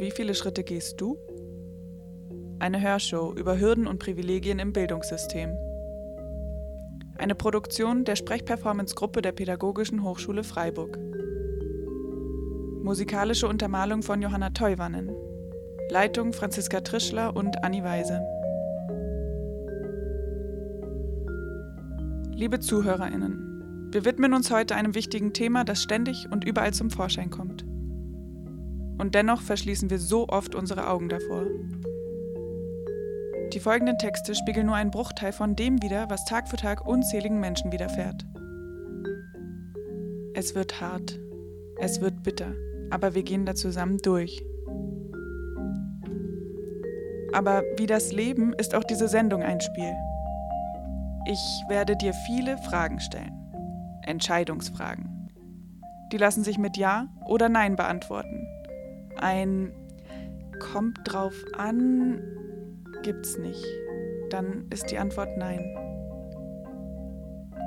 Wie viele Schritte gehst du? Eine Hörshow über Hürden und Privilegien im Bildungssystem. Eine Produktion der Sprechperformance-Gruppe der Pädagogischen Hochschule Freiburg. Musikalische Untermalung von Johanna Teuwannen. Leitung Franziska Trischler und Anni Weise. Liebe ZuhörerInnen, wir widmen uns heute einem wichtigen Thema, das ständig und überall zum Vorschein kommt. Und dennoch verschließen wir so oft unsere Augen davor. Die folgenden Texte spiegeln nur einen Bruchteil von dem wider, was Tag für Tag unzähligen Menschen widerfährt. Es wird hart, es wird bitter, aber wir gehen da zusammen durch. Aber wie das Leben ist auch diese Sendung ein Spiel. Ich werde dir viele Fragen stellen. Entscheidungsfragen. Die lassen sich mit Ja oder Nein beantworten. Ein kommt drauf an gibt's nicht. Dann ist die Antwort Nein.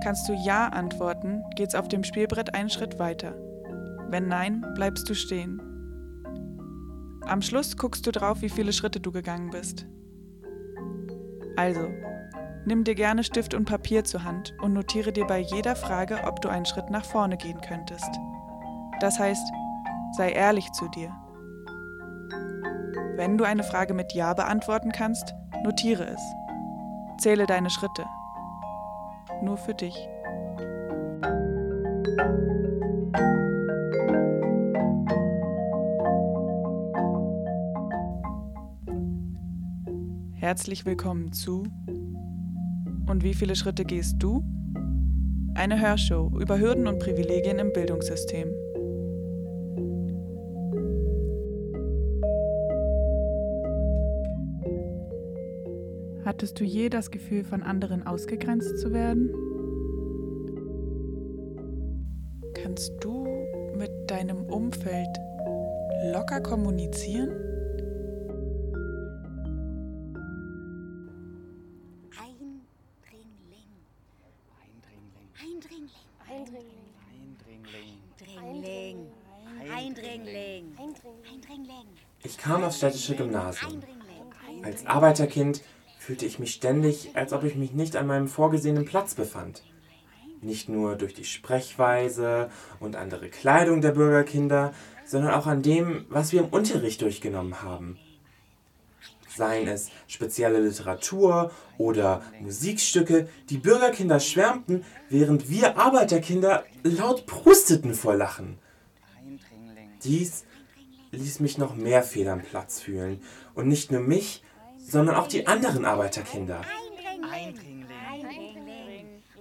Kannst du Ja antworten, geht's auf dem Spielbrett einen Schritt weiter. Wenn Nein, bleibst du stehen. Am Schluss guckst du drauf, wie viele Schritte du gegangen bist. Also, nimm dir gerne Stift und Papier zur Hand und notiere dir bei jeder Frage, ob du einen Schritt nach vorne gehen könntest. Das heißt, sei ehrlich zu dir. Wenn du eine Frage mit Ja beantworten kannst, notiere es. Zähle deine Schritte. Nur für dich. Herzlich willkommen zu Und wie viele Schritte gehst du? Eine Hörshow über Hürden und Privilegien im Bildungssystem. Hattest du je das Gefühl, von anderen ausgegrenzt zu werden? Kannst du mit deinem Umfeld locker kommunizieren? Eindringling. Eindringling. Eindringling. Eindringling. Eindringling. Ich kam aufs städtische Gymnasium. Als Arbeiterkind fühlte ich mich ständig, als ob ich mich nicht an meinem vorgesehenen Platz befand. Nicht nur durch die Sprechweise und andere Kleidung der Bürgerkinder, sondern auch an dem, was wir im Unterricht durchgenommen haben. Seien es spezielle Literatur oder Musikstücke, die Bürgerkinder schwärmten, während wir Arbeiterkinder laut prusteten vor Lachen. Dies ließ mich noch mehr fehl am Platz fühlen und nicht nur mich, sondern auch die anderen Arbeiterkinder.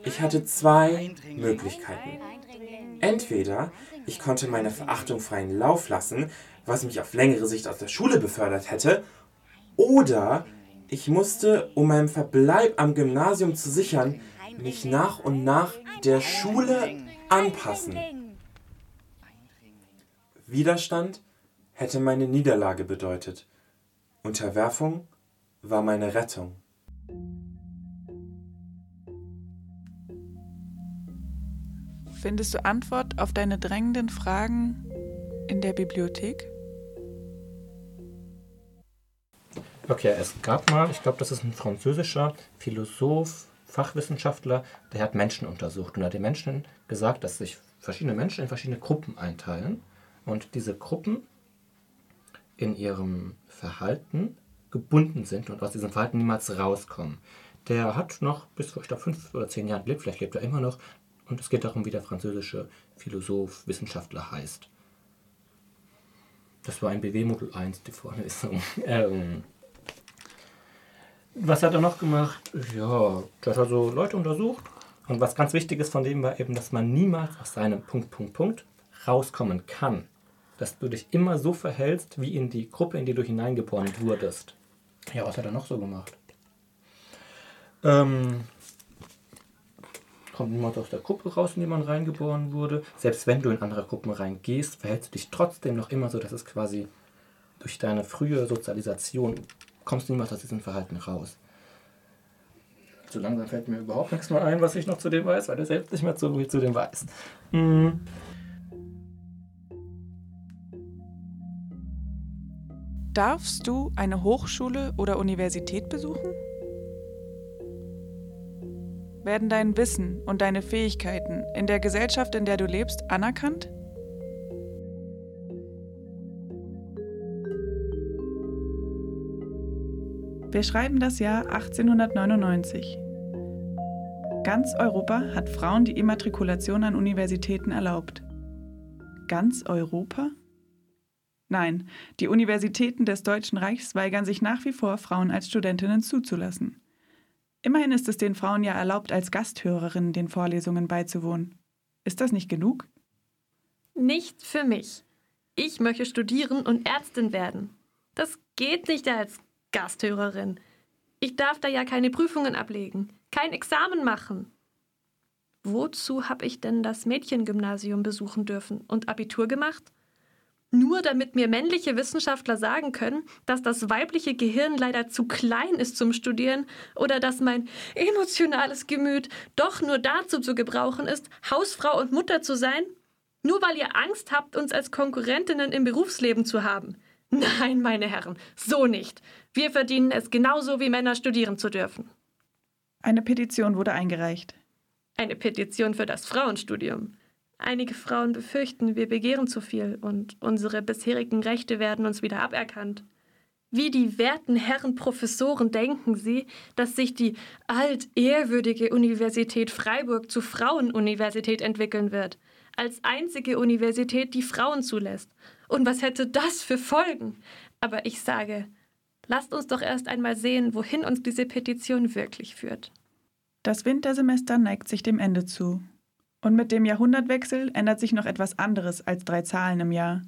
Ich hatte zwei Möglichkeiten. Entweder ich konnte meine Verachtung freien Lauf lassen, was mich auf längere Sicht aus der Schule befördert hätte, oder ich musste, um meinen Verbleib am Gymnasium zu sichern, mich nach und nach der Schule anpassen. Widerstand hätte meine Niederlage bedeutet. Unterwerfung war meine Rettung. Findest du Antwort auf deine drängenden Fragen in der Bibliothek? Okay, es gab mal, ich glaube, das ist ein französischer Philosoph, Fachwissenschaftler, der hat Menschen untersucht und hat den Menschen gesagt, dass sich verschiedene Menschen in verschiedene Gruppen einteilen und diese Gruppen in ihrem Verhalten gebunden sind und aus diesem Verhalten niemals rauskommen. Der hat noch bis vor, ich glaube, fünf oder zehn Jahren gelebt, vielleicht lebt er immer noch. Und es geht darum, wie der französische Philosoph, Wissenschaftler heißt. Das war ein BW-Modul 1, die Vorlesung. Ähm, was hat er noch gemacht? Ja, der hat also Leute untersucht. Und was ganz wichtig ist von dem war eben, dass man niemals aus seinem Punkt, Punkt, Punkt rauskommen kann. Dass du dich immer so verhältst, wie in die Gruppe, in die du hineingeboren wurdest. Ja, was hat er noch so gemacht? Ähm, kommt niemand aus der Gruppe raus, in die man reingeboren wurde. Selbst wenn du in andere Gruppen reingehst, verhältst du dich trotzdem noch immer so, dass es quasi durch deine frühe Sozialisation kommst du niemals aus diesem Verhalten raus. So langsam fällt mir überhaupt nichts mehr ein, was ich noch zu dem weiß, weil er selbst nicht mehr so viel zu dem weiß. Hm. Darfst du eine Hochschule oder Universität besuchen? Werden dein Wissen und deine Fähigkeiten in der Gesellschaft, in der du lebst, anerkannt? Wir schreiben das Jahr 1899. Ganz Europa hat Frauen die Immatrikulation an Universitäten erlaubt. Ganz Europa? Nein, die Universitäten des Deutschen Reichs weigern sich nach wie vor, Frauen als Studentinnen zuzulassen. Immerhin ist es den Frauen ja erlaubt, als Gasthörerinnen den Vorlesungen beizuwohnen. Ist das nicht genug? Nicht für mich. Ich möchte studieren und Ärztin werden. Das geht nicht als Gasthörerin. Ich darf da ja keine Prüfungen ablegen, kein Examen machen. Wozu habe ich denn das Mädchengymnasium besuchen dürfen und Abitur gemacht? Nur damit mir männliche Wissenschaftler sagen können, dass das weibliche Gehirn leider zu klein ist zum Studieren oder dass mein emotionales Gemüt doch nur dazu zu gebrauchen ist, Hausfrau und Mutter zu sein? Nur weil ihr Angst habt, uns als Konkurrentinnen im Berufsleben zu haben. Nein, meine Herren, so nicht. Wir verdienen es genauso wie Männer studieren zu dürfen. Eine Petition wurde eingereicht. Eine Petition für das Frauenstudium. Einige Frauen befürchten, wir begehren zu viel und unsere bisherigen Rechte werden uns wieder aberkannt. Wie die werten Herren Professoren denken sie, dass sich die altehrwürdige Universität Freiburg zur Frauenuniversität entwickeln wird, als einzige Universität, die Frauen zulässt. Und was hätte das für Folgen? Aber ich sage, lasst uns doch erst einmal sehen, wohin uns diese Petition wirklich führt. Das Wintersemester neigt sich dem Ende zu. Und mit dem Jahrhundertwechsel ändert sich noch etwas anderes als drei Zahlen im Jahr.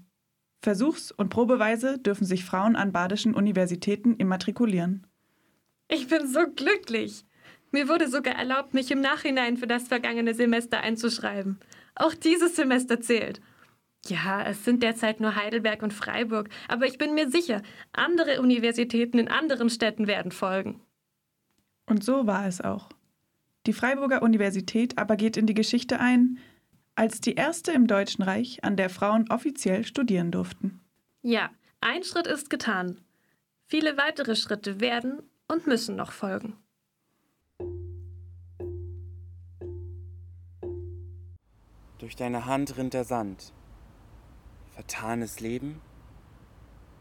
Versuchs- und probeweise dürfen sich Frauen an badischen Universitäten immatrikulieren. Ich bin so glücklich. Mir wurde sogar erlaubt, mich im Nachhinein für das vergangene Semester einzuschreiben. Auch dieses Semester zählt. Ja, es sind derzeit nur Heidelberg und Freiburg, aber ich bin mir sicher, andere Universitäten in anderen Städten werden folgen. Und so war es auch. Die Freiburger Universität aber geht in die Geschichte ein, als die erste im Deutschen Reich, an der Frauen offiziell studieren durften. Ja, ein Schritt ist getan. Viele weitere Schritte werden und müssen noch folgen. Durch deine Hand rinnt der Sand. Vertanes Leben?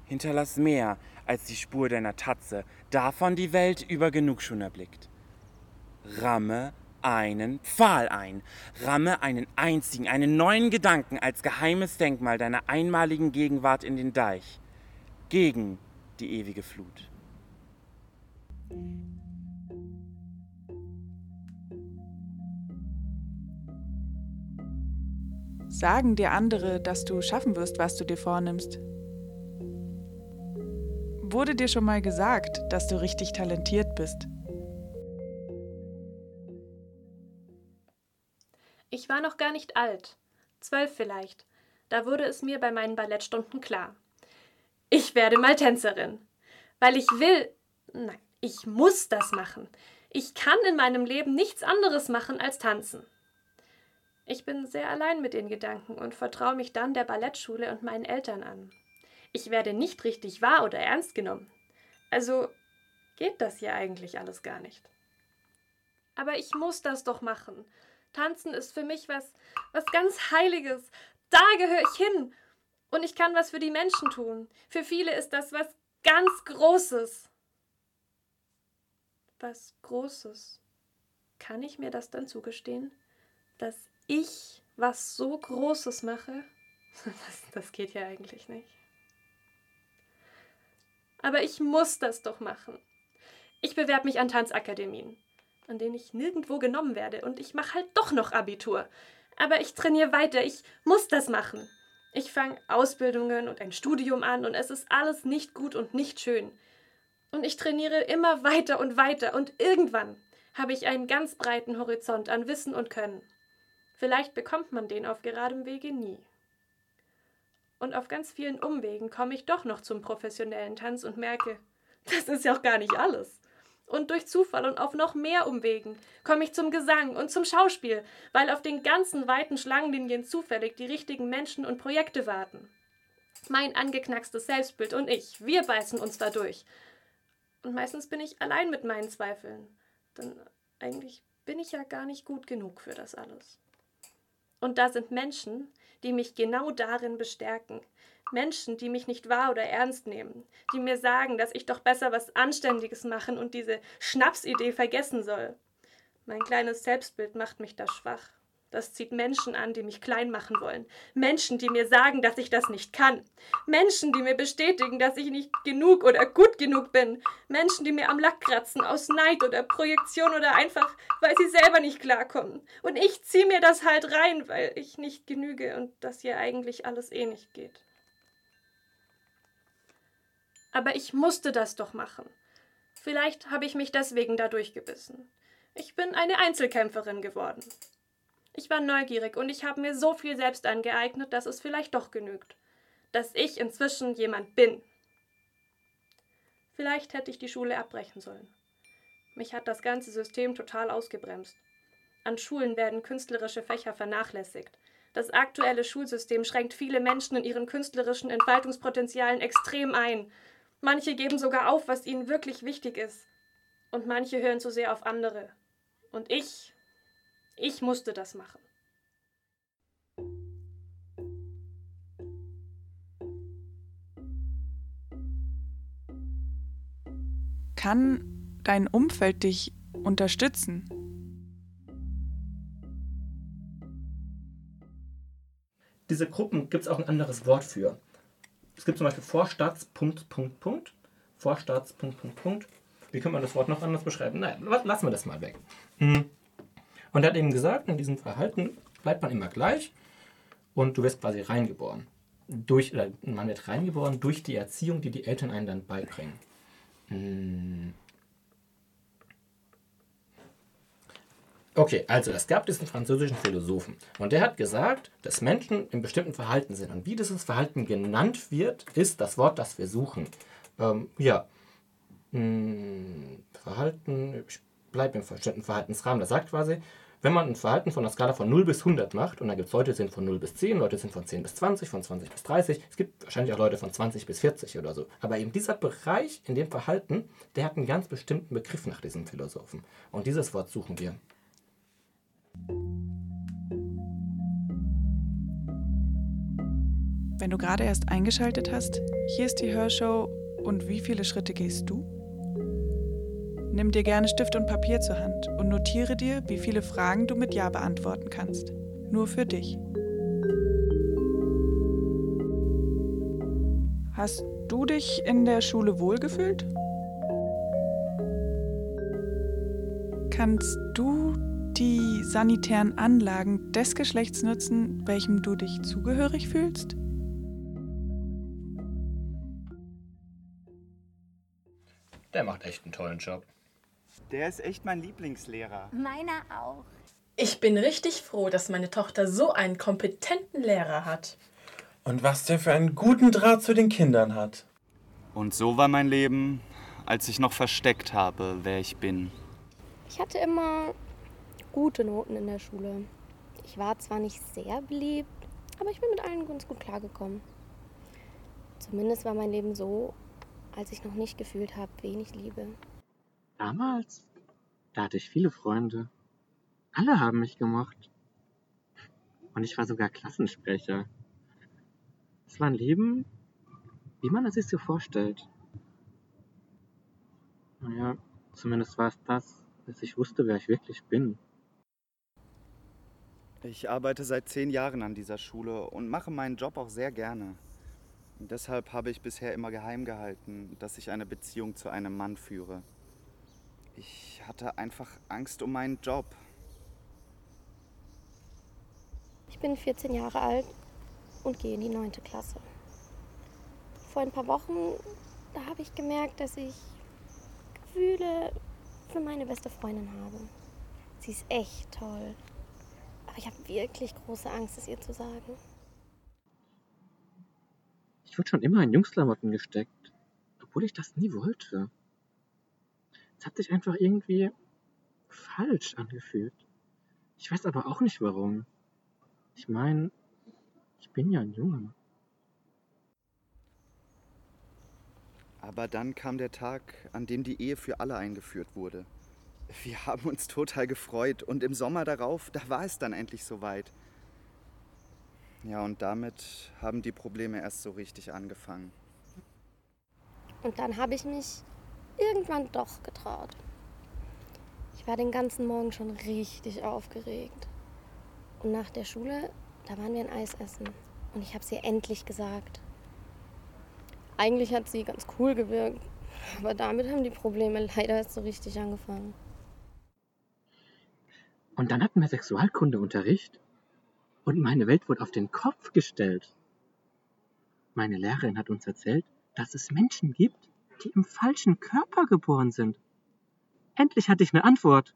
Hinterlass mehr als die Spur deiner Tatze, davon die Welt über genug schon erblickt. Ramme einen Pfahl ein. Ramme einen einzigen, einen neuen Gedanken als geheimes Denkmal deiner einmaligen Gegenwart in den Deich. Gegen die ewige Flut. Sagen dir andere, dass du schaffen wirst, was du dir vornimmst? Wurde dir schon mal gesagt, dass du richtig talentiert bist? Ich war noch gar nicht alt, zwölf vielleicht. Da wurde es mir bei meinen Ballettstunden klar. Ich werde mal Tänzerin. Weil ich will. Nein, ich muss das machen. Ich kann in meinem Leben nichts anderes machen als tanzen. Ich bin sehr allein mit den Gedanken und vertraue mich dann der Ballettschule und meinen Eltern an. Ich werde nicht richtig wahr oder ernst genommen. Also geht das hier eigentlich alles gar nicht. Aber ich muss das doch machen. Tanzen ist für mich was, was ganz Heiliges. Da gehöre ich hin. Und ich kann was für die Menschen tun. Für viele ist das was ganz Großes. Was Großes. Kann ich mir das dann zugestehen? Dass ich was so Großes mache? Das, das geht ja eigentlich nicht. Aber ich muss das doch machen. Ich bewerbe mich an Tanzakademien, an denen ich nirgendwo genommen werde und ich mache halt doch noch Abitur. Aber ich trainiere weiter, ich muss das machen. Ich fange Ausbildungen und ein Studium an und es ist alles nicht gut und nicht schön. Und ich trainiere immer weiter und weiter und irgendwann, habe ich einen ganz breiten Horizont an Wissen und Können. Vielleicht bekommt man den auf geradem Wege nie. Und auf ganz vielen Umwegen komme ich doch noch zum professionellen Tanz und merke, das ist ja auch gar nicht alles. Und durch Zufall und auf noch mehr Umwegen komme ich zum Gesang und zum Schauspiel, weil auf den ganzen weiten Schlangenlinien zufällig die richtigen Menschen und Projekte warten. Mein angeknackstes Selbstbild und ich, wir beißen uns da durch. Und meistens bin ich allein mit meinen Zweifeln. Denn eigentlich bin ich ja gar nicht gut genug für das alles. Und da sind Menschen, die mich genau darin bestärken. Menschen, die mich nicht wahr oder ernst nehmen, die mir sagen, dass ich doch besser was Anständiges machen und diese Schnapsidee vergessen soll. Mein kleines Selbstbild macht mich da schwach. Das zieht Menschen an, die mich klein machen wollen. Menschen, die mir sagen, dass ich das nicht kann. Menschen, die mir bestätigen, dass ich nicht genug oder gut genug bin. Menschen, die mir am Lack kratzen aus Neid oder Projektion oder einfach, weil sie selber nicht klarkommen. Und ich ziehe mir das halt rein, weil ich nicht genüge und das hier eigentlich alles eh nicht geht. Aber ich musste das doch machen. Vielleicht habe ich mich deswegen da durchgebissen. Ich bin eine Einzelkämpferin geworden. Ich war neugierig und ich habe mir so viel selbst angeeignet, dass es vielleicht doch genügt. Dass ich inzwischen jemand bin. Vielleicht hätte ich die Schule abbrechen sollen. Mich hat das ganze System total ausgebremst. An Schulen werden künstlerische Fächer vernachlässigt. Das aktuelle Schulsystem schränkt viele Menschen in ihren künstlerischen Entfaltungspotenzialen extrem ein. Manche geben sogar auf, was ihnen wirklich wichtig ist. Und manche hören zu sehr auf andere. Und ich ich musste das machen. Kann dein Umfeld dich unterstützen? Diese Gruppen gibt es auch ein anderes Wort für. Es gibt zum Beispiel Vorstaats. Punkt, Punkt, Punkt. Vorstaats. Punkt, Punkt, Punkt. Wie könnte man das Wort noch anders beschreiben? Nein, lassen wir das mal weg. Hm. Und er hat eben gesagt, in diesem Verhalten bleibt man immer gleich und du wirst quasi reingeboren. Durch, oder man wird reingeboren durch die Erziehung, die die Eltern einen dann beibringen. Okay, also es gab diesen französischen Philosophen und der hat gesagt, dass Menschen in bestimmten Verhalten sind. Und wie dieses Verhalten genannt wird, ist das Wort, das wir suchen. Ähm, ja, hm, Verhalten, ich bleibe im bestimmten Verhaltensrahmen. Das sagt quasi, wenn man ein Verhalten von einer Skala von 0 bis 100 macht, und da gibt es Leute, die sind von 0 bis 10, Leute sind von 10 bis 20, von 20 bis 30, es gibt wahrscheinlich auch Leute von 20 bis 40 oder so. Aber eben dieser Bereich in dem Verhalten, der hat einen ganz bestimmten Begriff nach diesem Philosophen. Und dieses Wort suchen wir. Wenn du gerade erst eingeschaltet hast, hier ist die Hörshow und wie viele Schritte gehst du? Nimm dir gerne Stift und Papier zur Hand und notiere dir, wie viele Fragen du mit Ja beantworten kannst. Nur für dich. Hast du dich in der Schule wohlgefühlt? Kannst du die sanitären Anlagen des Geschlechts nutzen, welchem du dich zugehörig fühlst? Der macht echt einen tollen Job. Der ist echt mein Lieblingslehrer. Meiner auch. Ich bin richtig froh, dass meine Tochter so einen kompetenten Lehrer hat. Und was der für einen guten Draht zu den Kindern hat. Und so war mein Leben, als ich noch versteckt habe, wer ich bin. Ich hatte immer gute Noten in der Schule. Ich war zwar nicht sehr beliebt, aber ich bin mit allen ganz gut klargekommen. Zumindest war mein Leben so, als ich noch nicht gefühlt habe, wen ich liebe. Damals, da hatte ich viele Freunde. Alle haben mich gemocht. Und ich war sogar Klassensprecher. Es war ein Leben, wie man es sich so vorstellt. Naja, zumindest war es das, dass ich wusste, wer ich wirklich bin. Ich arbeite seit zehn Jahren an dieser Schule und mache meinen Job auch sehr gerne. Deshalb habe ich bisher immer geheim gehalten, dass ich eine Beziehung zu einem Mann führe. Ich hatte einfach Angst um meinen Job. Ich bin 14 Jahre alt und gehe in die 9. Klasse. Vor ein paar Wochen, habe ich gemerkt, dass ich Gefühle für meine beste Freundin habe. Sie ist echt toll. Aber ich habe wirklich große Angst, es ihr zu sagen. Ich wurde schon immer in Jungsklamotten gesteckt, obwohl ich das nie wollte. Es hat sich einfach irgendwie falsch angefühlt. Ich weiß aber auch nicht warum. Ich meine, ich bin ja ein Junge. Aber dann kam der Tag, an dem die Ehe für alle eingeführt wurde. Wir haben uns total gefreut und im Sommer darauf, da war es dann endlich soweit. Ja, und damit haben die Probleme erst so richtig angefangen. Und dann habe ich mich irgendwann doch getraut. Ich war den ganzen Morgen schon richtig aufgeregt. Und nach der Schule, da waren wir ein Eis essen. Und ich habe es ihr endlich gesagt. Eigentlich hat sie ganz cool gewirkt, aber damit haben die Probleme leider erst so richtig angefangen. Und dann hatten wir Sexualkundeunterricht und meine Welt wurde auf den Kopf gestellt. Meine Lehrerin hat uns erzählt, dass es Menschen gibt, die im falschen Körper geboren sind. Endlich hatte ich eine Antwort.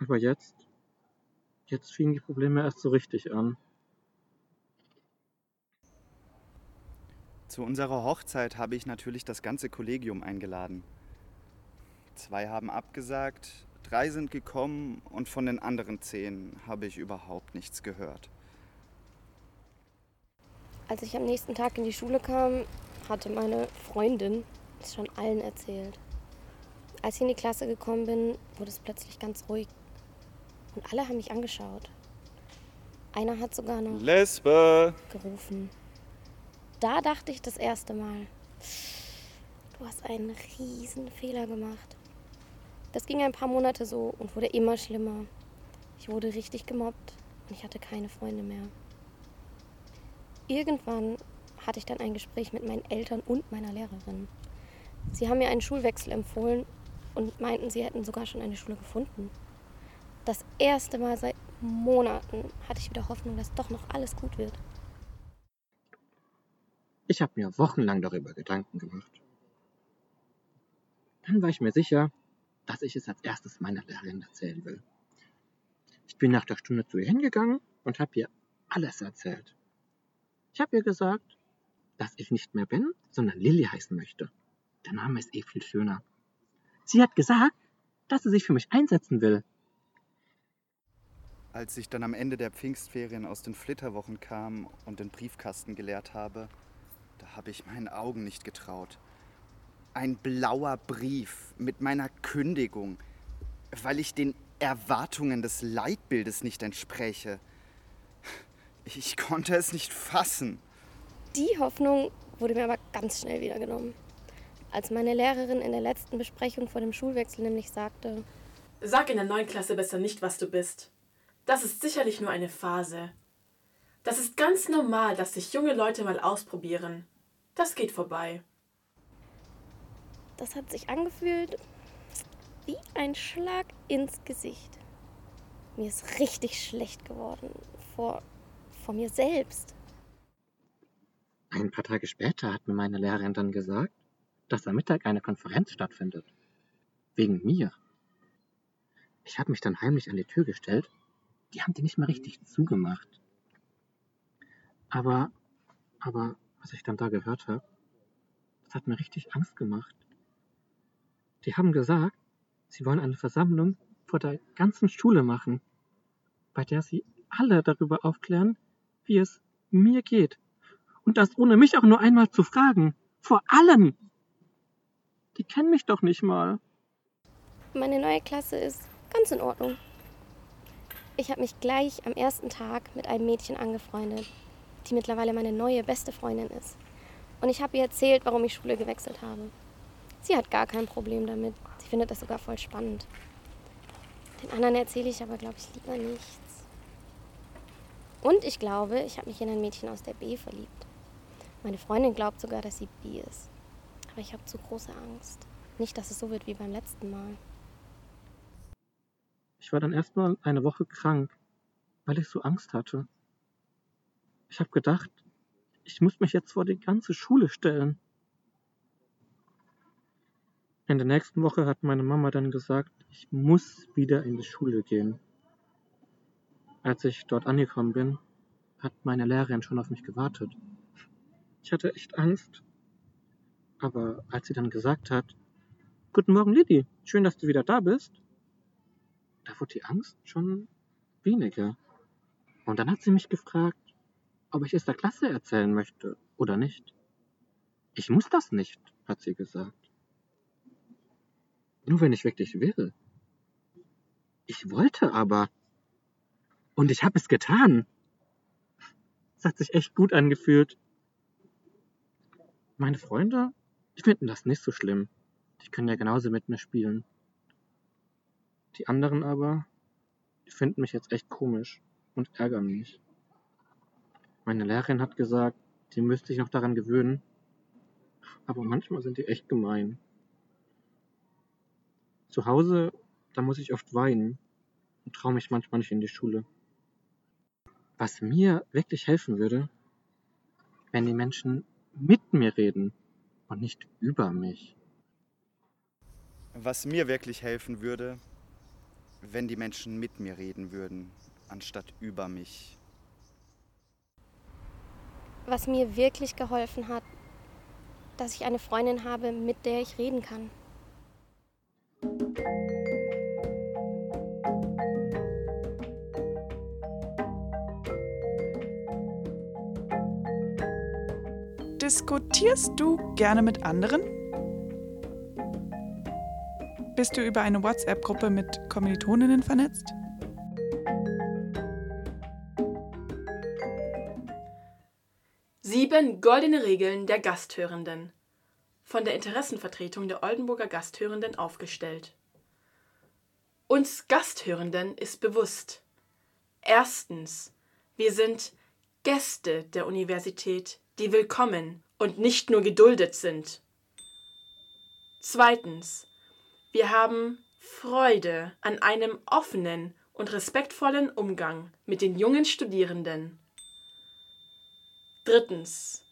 Aber jetzt, jetzt fingen die Probleme erst so richtig an. Zu unserer Hochzeit habe ich natürlich das ganze Kollegium eingeladen. Zwei haben abgesagt, drei sind gekommen und von den anderen zehn habe ich überhaupt nichts gehört. Als ich am nächsten Tag in die Schule kam, hatte meine Freundin es schon allen erzählt. Als ich in die Klasse gekommen bin, wurde es plötzlich ganz ruhig. Und alle haben mich angeschaut. Einer hat sogar noch Lesbe! gerufen. Da dachte ich das erste Mal, du hast einen riesen Fehler gemacht. Das ging ein paar Monate so und wurde immer schlimmer. Ich wurde richtig gemobbt und ich hatte keine Freunde mehr. Irgendwann hatte ich dann ein Gespräch mit meinen Eltern und meiner Lehrerin. Sie haben mir einen Schulwechsel empfohlen und meinten, sie hätten sogar schon eine Schule gefunden. Das erste Mal seit Monaten hatte ich wieder Hoffnung, dass doch noch alles gut wird. Ich habe mir wochenlang darüber Gedanken gemacht. Dann war ich mir sicher, dass ich es als erstes meiner Lehrerin erzählen will. Ich bin nach der Stunde zu ihr hingegangen und habe ihr alles erzählt. Ich habe ihr gesagt, dass ich nicht mehr bin, sondern Lilly heißen möchte. Der Name ist eh viel schöner. Sie hat gesagt, dass sie sich für mich einsetzen will. Als ich dann am Ende der Pfingstferien aus den Flitterwochen kam und den Briefkasten geleert habe, da habe ich meinen Augen nicht getraut. Ein blauer Brief mit meiner Kündigung, weil ich den Erwartungen des Leitbildes nicht entspreche. Ich konnte es nicht fassen. Die Hoffnung wurde mir aber ganz schnell wieder genommen. Als meine Lehrerin in der letzten Besprechung vor dem Schulwechsel nämlich sagte, Sag in der neuen Klasse besser nicht, was du bist. Das ist sicherlich nur eine Phase. Das ist ganz normal, dass sich junge Leute mal ausprobieren. Das geht vorbei. Das hat sich angefühlt wie ein Schlag ins Gesicht. Mir ist richtig schlecht geworden vor, vor mir selbst. Ein paar Tage später hat mir meine Lehrerin dann gesagt, dass am Mittag eine Konferenz stattfindet. Wegen mir. Ich habe mich dann heimlich an die Tür gestellt. Die haben die nicht mehr richtig zugemacht. Aber, aber, was ich dann da gehört habe, das hat mir richtig Angst gemacht. Die haben gesagt, sie wollen eine Versammlung vor der ganzen Schule machen, bei der sie alle darüber aufklären, wie es mir geht. Und das ohne mich auch nur einmal zu fragen. Vor allen. Die kennen mich doch nicht mal. Meine neue Klasse ist ganz in Ordnung. Ich habe mich gleich am ersten Tag mit einem Mädchen angefreundet, die mittlerweile meine neue beste Freundin ist. Und ich habe ihr erzählt, warum ich Schule gewechselt habe. Sie hat gar kein Problem damit. Sie findet das sogar voll spannend. Den anderen erzähle ich aber, glaube ich, lieber nichts. Und ich glaube, ich habe mich in ein Mädchen aus der B verliebt. Meine Freundin glaubt sogar, dass sie B ist. Aber ich habe zu große Angst. Nicht, dass es so wird wie beim letzten Mal. Ich war dann erstmal eine Woche krank, weil ich so Angst hatte. Ich habe gedacht, ich muss mich jetzt vor die ganze Schule stellen. In der nächsten Woche hat meine Mama dann gesagt, ich muss wieder in die Schule gehen. Als ich dort angekommen bin, hat meine Lehrerin schon auf mich gewartet. Ich hatte echt Angst. Aber als sie dann gesagt hat, Guten Morgen, Lidi, schön, dass du wieder da bist, da wurde die Angst schon weniger. Und dann hat sie mich gefragt, ob ich es der Klasse erzählen möchte oder nicht. Ich muss das nicht, hat sie gesagt. Nur wenn ich wirklich will. Ich wollte aber. Und ich habe es getan. Es hat sich echt gut angefühlt. Meine Freunde, die finden das nicht so schlimm. Die können ja genauso mit mir spielen. Die anderen aber, die finden mich jetzt echt komisch und ärgern mich. Meine Lehrerin hat gesagt, die müsste ich noch daran gewöhnen. Aber manchmal sind die echt gemein. Zu Hause, da muss ich oft weinen und traue mich manchmal nicht in die Schule. Was mir wirklich helfen würde, wenn die Menschen mit mir reden und nicht über mich. Was mir wirklich helfen würde, wenn die Menschen mit mir reden würden, anstatt über mich. Was mir wirklich geholfen hat, dass ich eine Freundin habe, mit der ich reden kann. Diskutierst du gerne mit anderen? Bist du über eine WhatsApp-Gruppe mit Kommilitoninnen vernetzt? Sieben goldene Regeln der Gasthörenden. Von der Interessenvertretung der Oldenburger Gasthörenden aufgestellt. Uns Gasthörenden ist bewusst. Erstens, wir sind Gäste der Universität, die willkommen und nicht nur geduldet sind. Zweitens, wir haben Freude an einem offenen und respektvollen Umgang mit den jungen Studierenden. Drittens.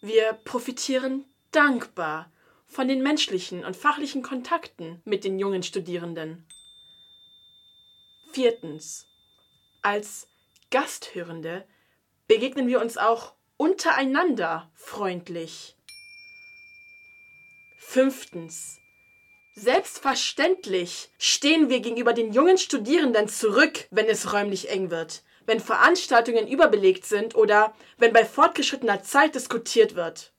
Wir profitieren dankbar von den menschlichen und fachlichen Kontakten mit den jungen Studierenden. Viertens. Als Gasthörende begegnen wir uns auch untereinander freundlich. Fünftens. Selbstverständlich stehen wir gegenüber den jungen Studierenden zurück, wenn es räumlich eng wird wenn Veranstaltungen überbelegt sind oder wenn bei fortgeschrittener Zeit diskutiert wird.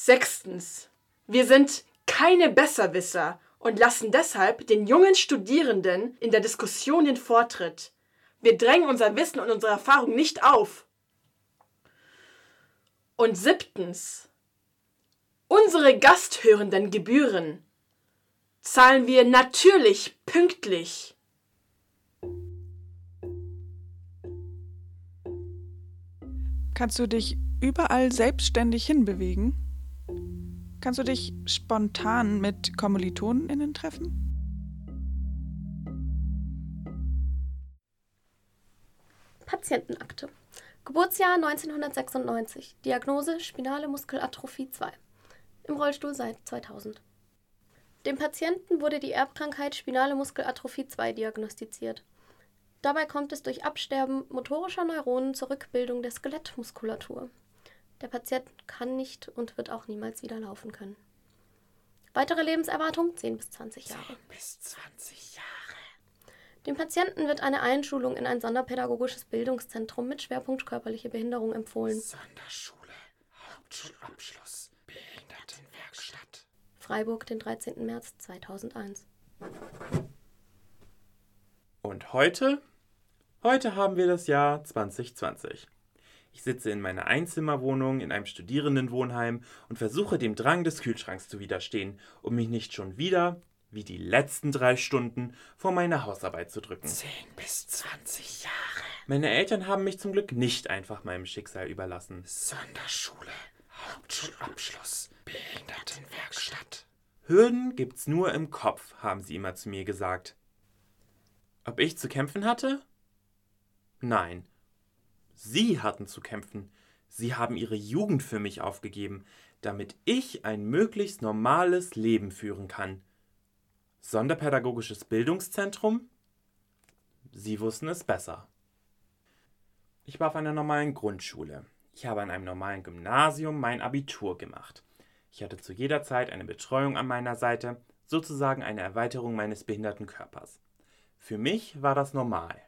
Sechstens. Wir sind keine Besserwisser und lassen deshalb den jungen Studierenden in der Diskussion den Vortritt. Wir drängen unser Wissen und unsere Erfahrung nicht auf. Und siebtens. Unsere gasthörenden Gebühren zahlen wir natürlich pünktlich. Kannst du dich überall selbstständig hinbewegen? Kannst du dich spontan mit KommilitonInnen treffen? Patientenakte. Geburtsjahr 1996. Diagnose Spinale Muskelatrophie 2. Im Rollstuhl seit 2000. Dem Patienten wurde die Erbkrankheit Spinale Muskelatrophie 2 diagnostiziert. Dabei kommt es durch Absterben motorischer Neuronen zur Rückbildung der Skelettmuskulatur. Der Patient kann nicht und wird auch niemals wieder laufen können. Weitere Lebenserwartung 10 bis 20 Jahre. 10 bis 20 Jahre. Dem Patienten wird eine Einschulung in ein sonderpädagogisches Bildungszentrum mit Schwerpunkt körperliche Behinderung empfohlen. Sonderschule, Hauptschulabschluss, Behindertenwerkstatt. Freiburg, den 13. März 2001. Und heute? Heute haben wir das Jahr 2020. Ich sitze in meiner Einzimmerwohnung in einem Studierendenwohnheim und versuche dem Drang des Kühlschranks zu widerstehen, um mich nicht schon wieder, wie die letzten drei Stunden, vor meine Hausarbeit zu drücken. 10 bis 20 Jahre. Meine Eltern haben mich zum Glück nicht einfach meinem Schicksal überlassen. Sonderschule, Hauptschulabschluss, Behindertenwerkstatt. Hürden gibt's nur im Kopf, haben sie immer zu mir gesagt. Ob ich zu kämpfen hatte? Nein. Sie hatten zu kämpfen. Sie haben ihre Jugend für mich aufgegeben, damit ich ein möglichst normales Leben führen kann. Sonderpädagogisches Bildungszentrum? Sie wussten es besser. Ich war auf einer normalen Grundschule. Ich habe an einem normalen Gymnasium mein Abitur gemacht. Ich hatte zu jeder Zeit eine Betreuung an meiner Seite, sozusagen eine Erweiterung meines behinderten Körpers. Für mich war das normal.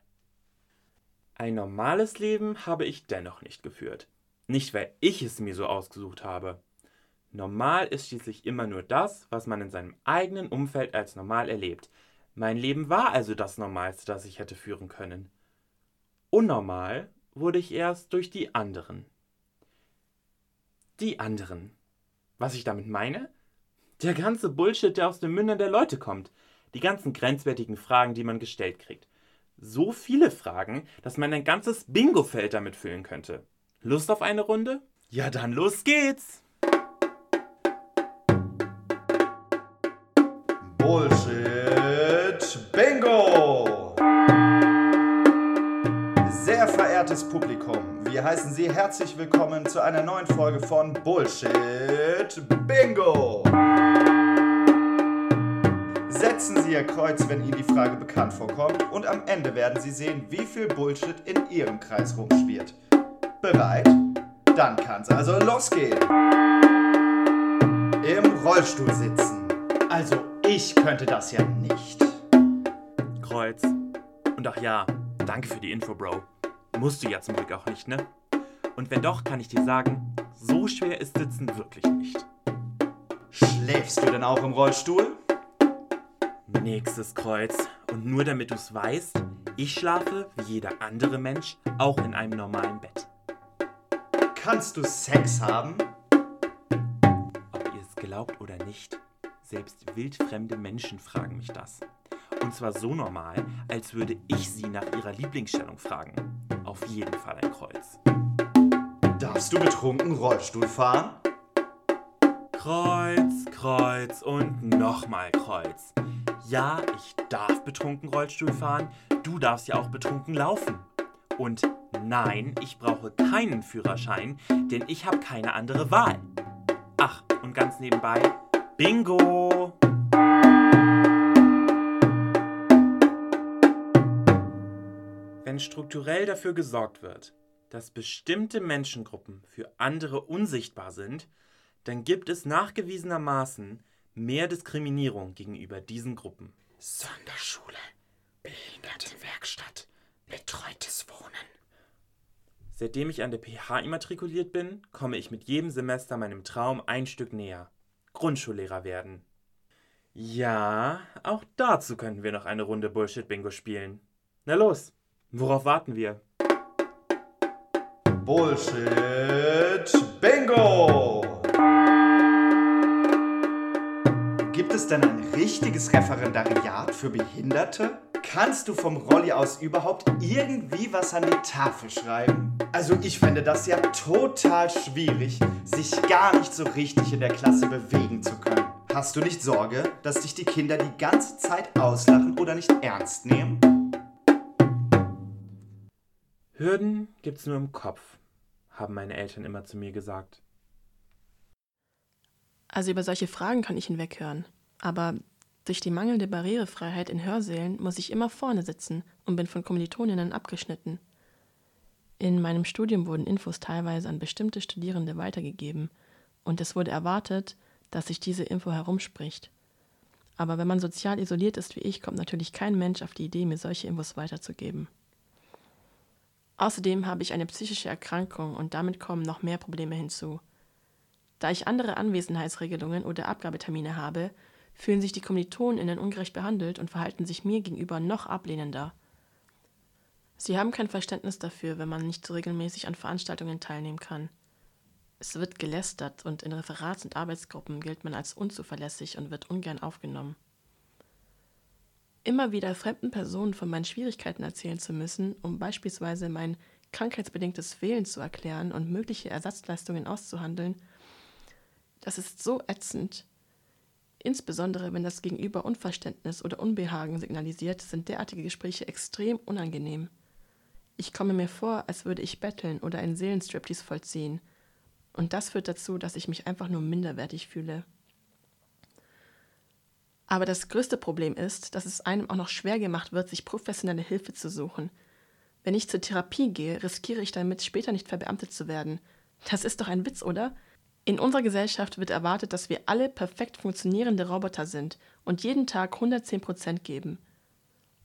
Ein normales Leben habe ich dennoch nicht geführt. Nicht, weil ich es mir so ausgesucht habe. Normal ist schließlich immer nur das, was man in seinem eigenen Umfeld als normal erlebt. Mein Leben war also das Normalste, das ich hätte führen können. Unnormal wurde ich erst durch die anderen. Die anderen. Was ich damit meine? Der ganze Bullshit, der aus den Mündern der Leute kommt. Die ganzen grenzwertigen Fragen, die man gestellt kriegt. So viele Fragen, dass man ein ganzes Bingo-Feld damit füllen könnte. Lust auf eine Runde? Ja, dann los geht's! Bullshit Bingo! Sehr verehrtes Publikum, wir heißen Sie herzlich willkommen zu einer neuen Folge von Bullshit Bingo! Setzen Sie Ihr Kreuz, wenn Ihnen die Frage bekannt vorkommt und am Ende werden Sie sehen, wie viel Bullshit in Ihrem Kreis rumschwirrt. Bereit? Dann kann's also losgehen. Im Rollstuhl sitzen. Also ich könnte das ja nicht. Kreuz. Und ach ja, danke für die Info, Bro. Musst du ja zum Glück auch nicht, ne? Und wenn doch, kann ich dir sagen, so schwer ist Sitzen wirklich nicht. Schläfst du denn auch im Rollstuhl? Nächstes Kreuz. Und nur damit du es weißt, ich schlafe wie jeder andere Mensch auch in einem normalen Bett. Kannst du Sex haben? Ob ihr es glaubt oder nicht, selbst wildfremde Menschen fragen mich das. Und zwar so normal, als würde ich sie nach ihrer Lieblingsstellung fragen. Auf jeden Fall ein Kreuz. Darfst du betrunken Rollstuhl fahren? Kreuz, Kreuz und nochmal Kreuz. Ja, ich darf betrunken Rollstuhl fahren, du darfst ja auch betrunken laufen. Und nein, ich brauche keinen Führerschein, denn ich habe keine andere Wahl. Ach, und ganz nebenbei, Bingo! Wenn strukturell dafür gesorgt wird, dass bestimmte Menschengruppen für andere unsichtbar sind, dann gibt es nachgewiesenermaßen mehr Diskriminierung gegenüber diesen Gruppen. Sonderschule, Behindertenwerkstatt, betreutes Wohnen. Seitdem ich an der PH immatrikuliert bin, komme ich mit jedem Semester meinem Traum ein Stück näher. Grundschullehrer werden. Ja, auch dazu könnten wir noch eine Runde Bullshit-Bingo spielen. Na los, worauf warten wir? Bullshit Gibt es denn ein richtiges Referendariat für Behinderte? Kannst du vom Rolli aus überhaupt irgendwie was an die Tafel schreiben? Also ich fände das ja total schwierig, sich gar nicht so richtig in der Klasse bewegen zu können. Hast du nicht Sorge, dass dich die Kinder die ganze Zeit auslachen oder nicht ernst nehmen? Hürden gibt's nur im Kopf, haben meine Eltern immer zu mir gesagt. Also über solche Fragen kann ich hinweghören. Aber durch die mangelnde Barrierefreiheit in Hörsälen muss ich immer vorne sitzen und bin von Kommilitoninnen abgeschnitten. In meinem Studium wurden Infos teilweise an bestimmte Studierende weitergegeben und es wurde erwartet, dass sich diese Info herumspricht. Aber wenn man sozial isoliert ist wie ich, kommt natürlich kein Mensch auf die Idee, mir solche Infos weiterzugeben. Außerdem habe ich eine psychische Erkrankung und damit kommen noch mehr Probleme hinzu. Da ich andere Anwesenheitsregelungen oder Abgabetermine habe, fühlen sich die KommilitonInnen ungerecht behandelt und verhalten sich mir gegenüber noch ablehnender. Sie haben kein Verständnis dafür, wenn man nicht so regelmäßig an Veranstaltungen teilnehmen kann. Es wird gelästert und in Referats- und Arbeitsgruppen gilt man als unzuverlässig und wird ungern aufgenommen. Immer wieder fremden Personen von meinen Schwierigkeiten erzählen zu müssen, um beispielsweise mein krankheitsbedingtes Fehlen zu erklären und mögliche Ersatzleistungen auszuhandeln, das ist so ätzend. Insbesondere wenn das Gegenüber Unverständnis oder Unbehagen signalisiert, sind derartige Gespräche extrem unangenehm. Ich komme mir vor, als würde ich betteln oder einen Seelenstriptease vollziehen. Und das führt dazu, dass ich mich einfach nur minderwertig fühle. Aber das größte Problem ist, dass es einem auch noch schwer gemacht wird, sich professionelle Hilfe zu suchen. Wenn ich zur Therapie gehe, riskiere ich damit, später nicht verbeamtet zu werden. Das ist doch ein Witz, oder? In unserer Gesellschaft wird erwartet, dass wir alle perfekt funktionierende Roboter sind und jeden Tag 110 Prozent geben.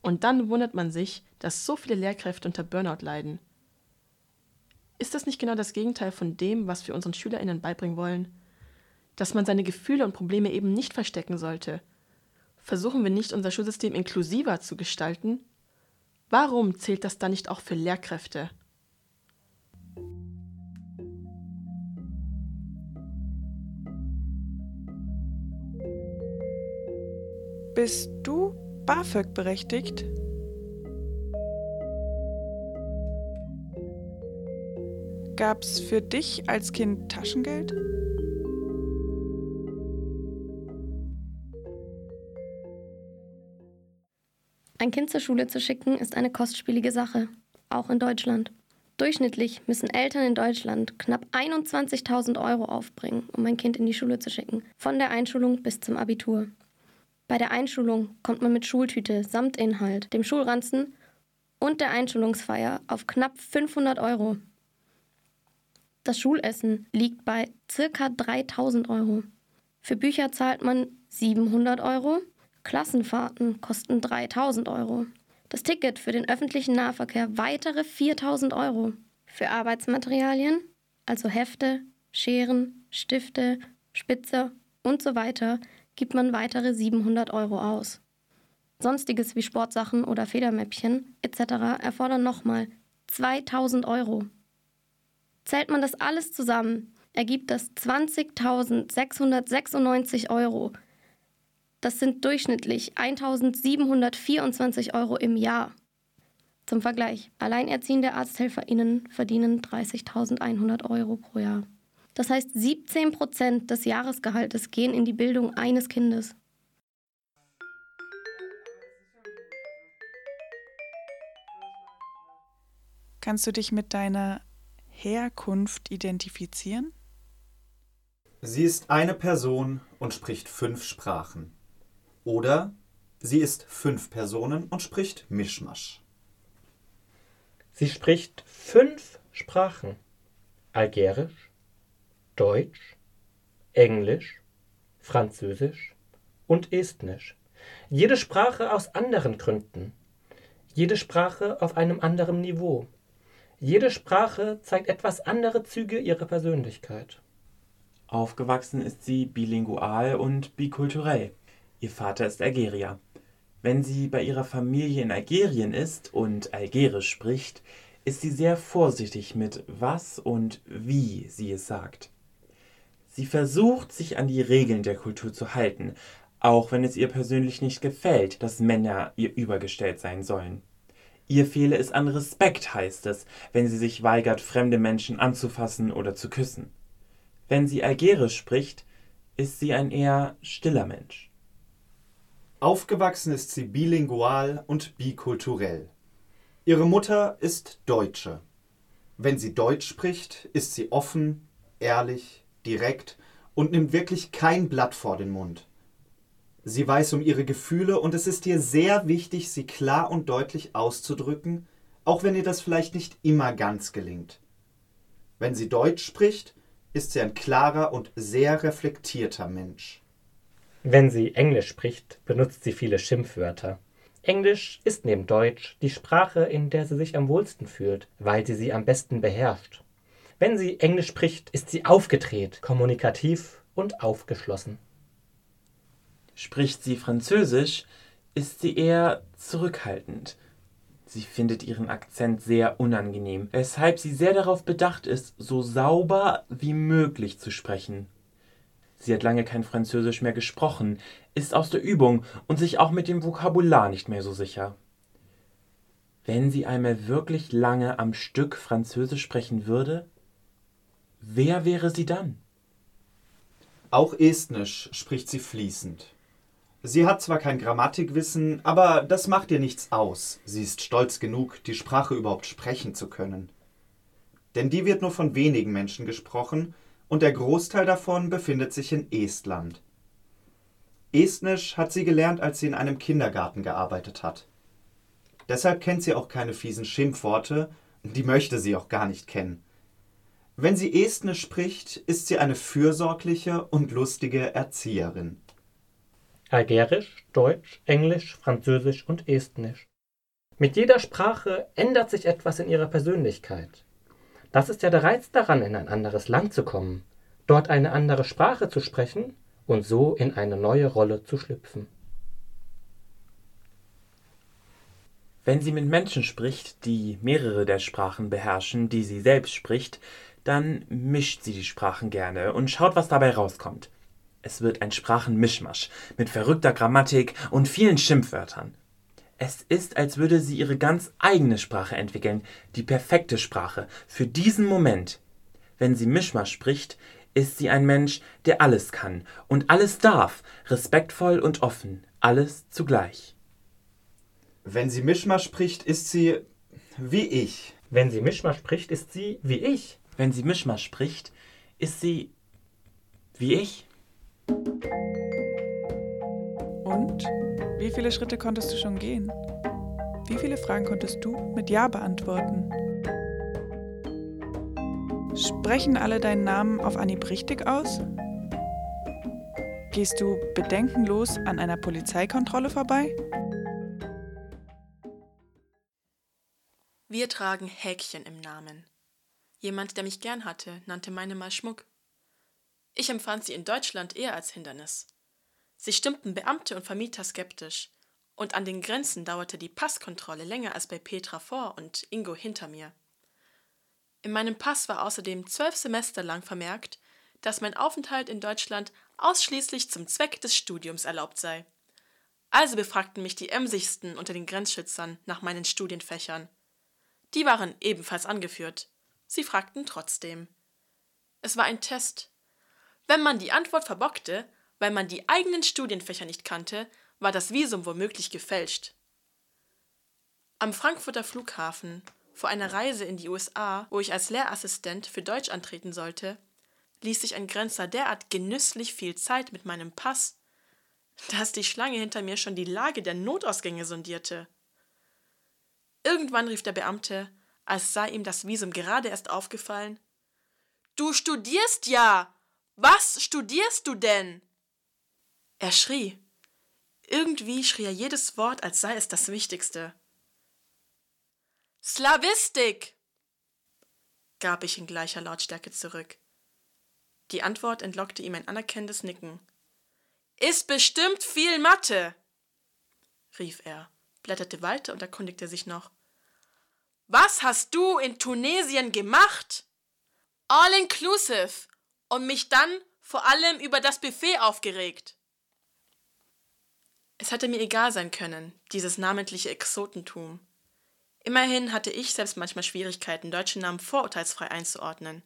Und dann wundert man sich, dass so viele Lehrkräfte unter Burnout leiden. Ist das nicht genau das Gegenteil von dem, was wir unseren SchülerInnen beibringen wollen? Dass man seine Gefühle und Probleme eben nicht verstecken sollte. Versuchen wir nicht, unser Schulsystem inklusiver zu gestalten? Warum zählt das dann nicht auch für Lehrkräfte? Bist du BAföG berechtigt? Gab's für dich als Kind Taschengeld? Ein Kind zur Schule zu schicken ist eine kostspielige Sache, auch in Deutschland. Durchschnittlich müssen Eltern in Deutschland knapp 21.000 Euro aufbringen, um ein Kind in die Schule zu schicken, von der Einschulung bis zum Abitur. Bei der Einschulung kommt man mit Schultüte samt Inhalt, dem Schulranzen und der Einschulungsfeier auf knapp 500 Euro. Das Schulessen liegt bei ca. 3000 Euro. Für Bücher zahlt man 700 Euro, Klassenfahrten kosten 3000 Euro. Das Ticket für den öffentlichen Nahverkehr weitere 4000 Euro. Für Arbeitsmaterialien, also Hefte, Scheren, Stifte, Spitze und so weiter, gibt man weitere 700 Euro aus. Sonstiges wie Sportsachen oder Federmäppchen etc. erfordern nochmal 2000 Euro. Zählt man das alles zusammen, ergibt das 20.696 Euro. Das sind durchschnittlich 1.724 Euro im Jahr. Zum Vergleich, alleinerziehende ArzthelferInnen verdienen 30.100 Euro pro Jahr. Das heißt, 17 Prozent des Jahresgehaltes gehen in die Bildung eines Kindes. Kannst du dich mit deiner Herkunft identifizieren? Sie ist eine Person und spricht fünf Sprachen. Oder sie ist fünf Personen und spricht Mischmasch. Sie spricht fünf Sprachen. Algerisch, Deutsch, Englisch, Französisch und Estnisch. Jede Sprache aus anderen Gründen. Jede Sprache auf einem anderen Niveau. Jede Sprache zeigt etwas andere Züge ihrer Persönlichkeit. Aufgewachsen ist sie bilingual und bikulturell. Ihr Vater ist Algerier. Wenn sie bei ihrer Familie in Algerien ist und Algerisch spricht, ist sie sehr vorsichtig mit was und wie sie es sagt. Sie versucht, sich an die Regeln der Kultur zu halten, auch wenn es ihr persönlich nicht gefällt, dass Männer ihr übergestellt sein sollen. Ihr fehle es an Respekt, heißt es, wenn sie sich weigert, fremde Menschen anzufassen oder zu küssen. Wenn sie Algerisch spricht, ist sie ein eher stiller Mensch. Aufgewachsen ist sie bilingual und bikulturell. Ihre Mutter ist Deutsche. Wenn sie Deutsch spricht, ist sie offen, ehrlich, direkt und nimmt wirklich kein Blatt vor den Mund. Sie weiß um ihre Gefühle und es ist ihr sehr wichtig, sie klar und deutlich auszudrücken, auch wenn ihr das vielleicht nicht immer ganz gelingt. Wenn sie Deutsch spricht, ist sie ein klarer und sehr reflektierter Mensch. Wenn sie Englisch spricht, benutzt sie viele Schimpfwörter. Englisch ist neben Deutsch die Sprache, in der sie sich am wohlsten fühlt, weil sie sie am besten beherrscht. Wenn sie Englisch spricht, ist sie aufgedreht, kommunikativ und aufgeschlossen. Spricht sie Französisch, ist sie eher zurückhaltend. Sie findet ihren Akzent sehr unangenehm, weshalb sie sehr darauf bedacht ist, so sauber wie möglich zu sprechen. Sie hat lange kein Französisch mehr gesprochen, ist aus der Übung und sich auch mit dem Vokabular nicht mehr so sicher. Wenn sie einmal wirklich lange am Stück Französisch sprechen würde, Wer wäre sie dann? Auch Estnisch spricht sie fließend. Sie hat zwar kein Grammatikwissen, aber das macht ihr nichts aus. Sie ist stolz genug, die Sprache überhaupt sprechen zu können. Denn die wird nur von wenigen Menschen gesprochen und der Großteil davon befindet sich in Estland. Estnisch hat sie gelernt, als sie in einem Kindergarten gearbeitet hat. Deshalb kennt sie auch keine fiesen Schimpfworte, die möchte sie auch gar nicht kennen. Wenn sie Estnisch spricht, ist sie eine fürsorgliche und lustige Erzieherin. Algerisch, Deutsch, Englisch, Französisch und Estnisch. Mit jeder Sprache ändert sich etwas in ihrer Persönlichkeit. Das ist ja der Reiz daran, in ein anderes Land zu kommen, dort eine andere Sprache zu sprechen und so in eine neue Rolle zu schlüpfen. Wenn sie mit Menschen spricht, die mehrere der Sprachen beherrschen, die sie selbst spricht, dann mischt sie die Sprachen gerne und schaut, was dabei rauskommt. Es wird ein Sprachenmischmasch mit verrückter Grammatik und vielen Schimpfwörtern. Es ist, als würde sie ihre ganz eigene Sprache entwickeln, die perfekte Sprache für diesen Moment. Wenn sie Mischmasch spricht, ist sie ein Mensch, der alles kann und alles darf, respektvoll und offen, alles zugleich. Wenn sie Mischmasch spricht, ist sie wie ich. Wenn sie Mischmasch spricht, ist sie wie ich. Wenn sie Mischmasch spricht, ist sie wie ich. Und? Wie viele Schritte konntest du schon gehen? Wie viele Fragen konntest du mit Ja beantworten? Sprechen alle deinen Namen auf Anhieb richtig aus? Gehst du bedenkenlos an einer Polizeikontrolle vorbei? Wir tragen Häkchen im Namen. Jemand, der mich gern hatte, nannte meine mal Schmuck. Ich empfand sie in Deutschland eher als Hindernis. Sie stimmten Beamte und Vermieter skeptisch, und an den Grenzen dauerte die Passkontrolle länger als bei Petra vor und Ingo hinter mir. In meinem Pass war außerdem zwölf Semester lang vermerkt, dass mein Aufenthalt in Deutschland ausschließlich zum Zweck des Studiums erlaubt sei. Also befragten mich die emsigsten unter den Grenzschützern nach meinen Studienfächern. Die waren ebenfalls angeführt. Sie fragten trotzdem. Es war ein Test. Wenn man die Antwort verbockte, weil man die eigenen Studienfächer nicht kannte, war das Visum womöglich gefälscht. Am Frankfurter Flughafen, vor einer Reise in die USA, wo ich als Lehrassistent für Deutsch antreten sollte, ließ sich ein Grenzer derart genüsslich viel Zeit mit meinem Pass, dass die Schlange hinter mir schon die Lage der Notausgänge sondierte. Irgendwann rief der Beamte, als sei ihm das Visum gerade erst aufgefallen Du studierst ja. Was studierst du denn? Er schrie. Irgendwie schrie er jedes Wort, als sei es das Wichtigste. Slavistik, gab ich in gleicher Lautstärke zurück. Die Antwort entlockte ihm ein anerkennendes Nicken. Ist bestimmt viel Mathe, rief er, blätterte weiter und erkundigte sich noch. Was hast du in Tunesien gemacht? All inclusive und mich dann vor allem über das Buffet aufgeregt. Es hätte mir egal sein können, dieses namentliche Exotentum. Immerhin hatte ich selbst manchmal Schwierigkeiten, deutsche Namen vorurteilsfrei einzuordnen.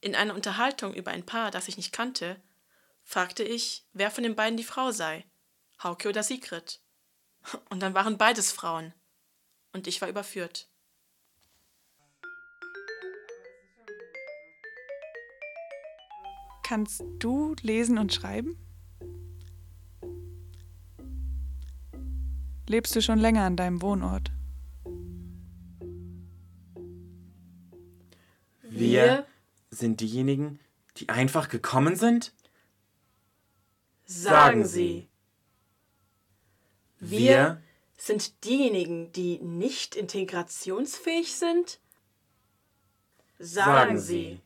In einer Unterhaltung über ein Paar, das ich nicht kannte, fragte ich, wer von den beiden die Frau sei, Hauke oder Sigrid. Und dann waren beides Frauen. Und ich war überführt. Kannst du lesen und schreiben? Lebst du schon länger an deinem Wohnort? Wir sind diejenigen, die einfach gekommen sind? Sagen Sie. Wir sind diejenigen, die nicht integrationsfähig sind? Sagen Sie.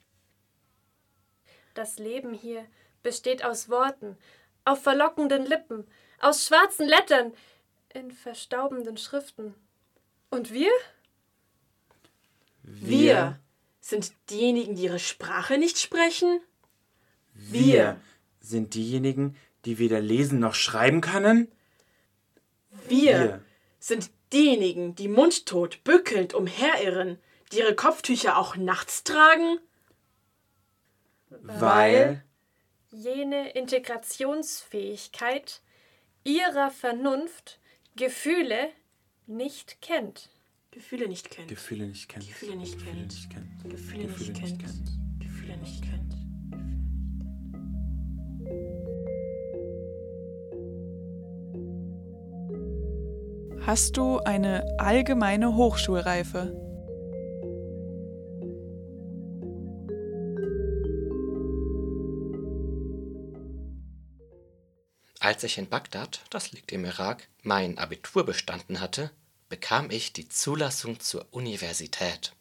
Das Leben hier besteht aus Worten, auf verlockenden Lippen, aus schwarzen Lettern, in verstaubenden Schriften. Und wir? Wir sind diejenigen, die ihre Sprache nicht sprechen? Wir sind diejenigen, die weder lesen noch schreiben können? Wir, Wir. sind diejenigen, die mundtot, bückelnd umherirren, die ihre Kopftücher auch nachts tragen? Weil Jene Integrationsfähigkeit, ihrer Vernunft Gefühle nicht kennt. Gefühle nicht kennt. Gefühle nicht kennt. Gefühle nicht kennt. Gefühle nicht kennt. Gefühle nicht kennt. Hast du eine allgemeine Hochschulreife? Als ich in Bagdad, das liegt im Irak, mein Abitur bestanden hatte, bekam ich die Zulassung zur Universität.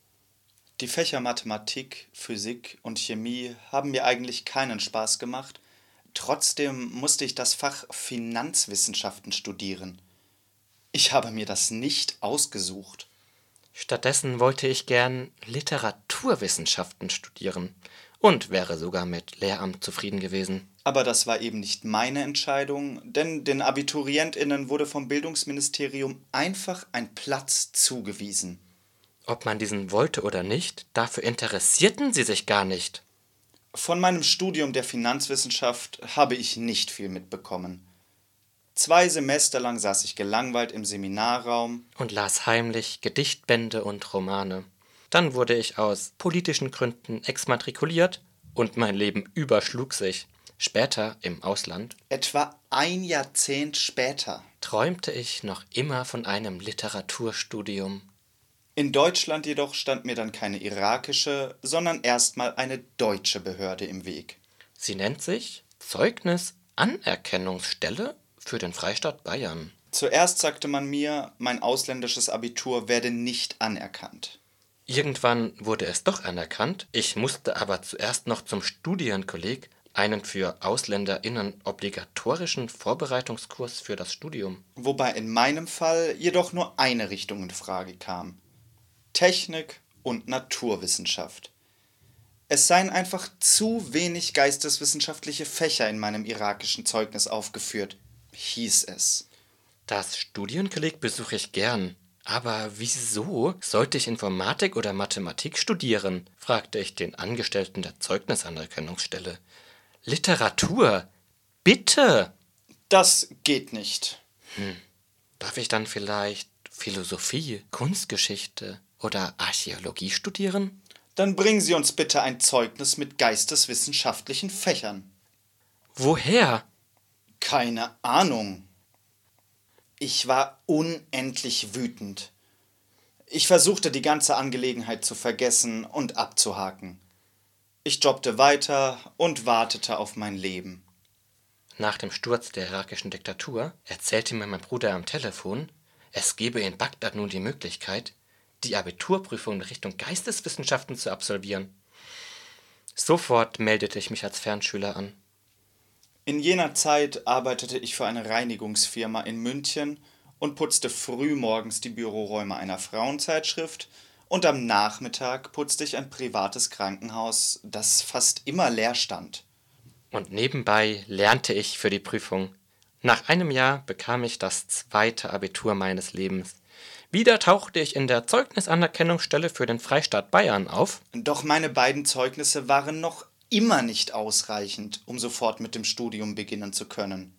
Die Fächer Mathematik, Physik und Chemie haben mir eigentlich keinen Spaß gemacht. Trotzdem musste ich das Fach Finanzwissenschaften studieren. Ich habe mir das nicht ausgesucht. Stattdessen wollte ich gern Literaturwissenschaften studieren und wäre sogar mit Lehramt zufrieden gewesen. Aber das war eben nicht meine Entscheidung, denn den Abiturientinnen wurde vom Bildungsministerium einfach ein Platz zugewiesen. Ob man diesen wollte oder nicht, dafür interessierten sie sich gar nicht. Von meinem Studium der Finanzwissenschaft habe ich nicht viel mitbekommen. Zwei Semester lang saß ich gelangweilt im Seminarraum. und las heimlich Gedichtbände und Romane. Dann wurde ich aus politischen Gründen exmatrikuliert und mein Leben überschlug sich. Später im Ausland Etwa ein Jahrzehnt später. träumte ich noch immer von einem Literaturstudium. In Deutschland jedoch stand mir dann keine irakische, sondern erstmal eine deutsche Behörde im Weg. Sie nennt sich Zeugnisanerkennungsstelle für den Freistaat Bayern. Zuerst sagte man mir, mein ausländisches Abitur werde nicht anerkannt. Irgendwann wurde es doch anerkannt, ich musste aber zuerst noch zum Studienkolleg einen für AusländerInnen obligatorischen Vorbereitungskurs für das Studium. Wobei in meinem Fall jedoch nur eine Richtung in Frage kam. Technik und Naturwissenschaft. Es seien einfach zu wenig geisteswissenschaftliche Fächer in meinem irakischen Zeugnis aufgeführt, hieß es. Das Studienkolleg besuche ich gern. Aber wieso sollte ich Informatik oder Mathematik studieren? fragte ich den Angestellten der Zeugnisanerkennungsstelle. Literatur? Bitte! Das geht nicht. Darf ich dann vielleicht Philosophie, Kunstgeschichte oder Archäologie studieren? Dann bringen Sie uns bitte ein Zeugnis mit geisteswissenschaftlichen Fächern. Woher? Keine Ahnung. Ich war unendlich wütend. Ich versuchte die ganze Angelegenheit zu vergessen und abzuhaken. Ich jobbte weiter und wartete auf mein Leben. Nach dem Sturz der irakischen Diktatur erzählte mir mein Bruder am Telefon, es gebe in Bagdad nun die Möglichkeit, die Abiturprüfung in Richtung Geisteswissenschaften zu absolvieren. Sofort meldete ich mich als Fernschüler an. In jener Zeit arbeitete ich für eine Reinigungsfirma in München und putzte früh morgens die Büroräume einer Frauenzeitschrift und am Nachmittag putzte ich ein privates Krankenhaus, das fast immer leer stand. Und nebenbei lernte ich für die Prüfung. Nach einem Jahr bekam ich das zweite Abitur meines Lebens. Wieder tauchte ich in der Zeugnisanerkennungsstelle für den Freistaat Bayern auf. Doch meine beiden Zeugnisse waren noch immer nicht ausreichend, um sofort mit dem Studium beginnen zu können.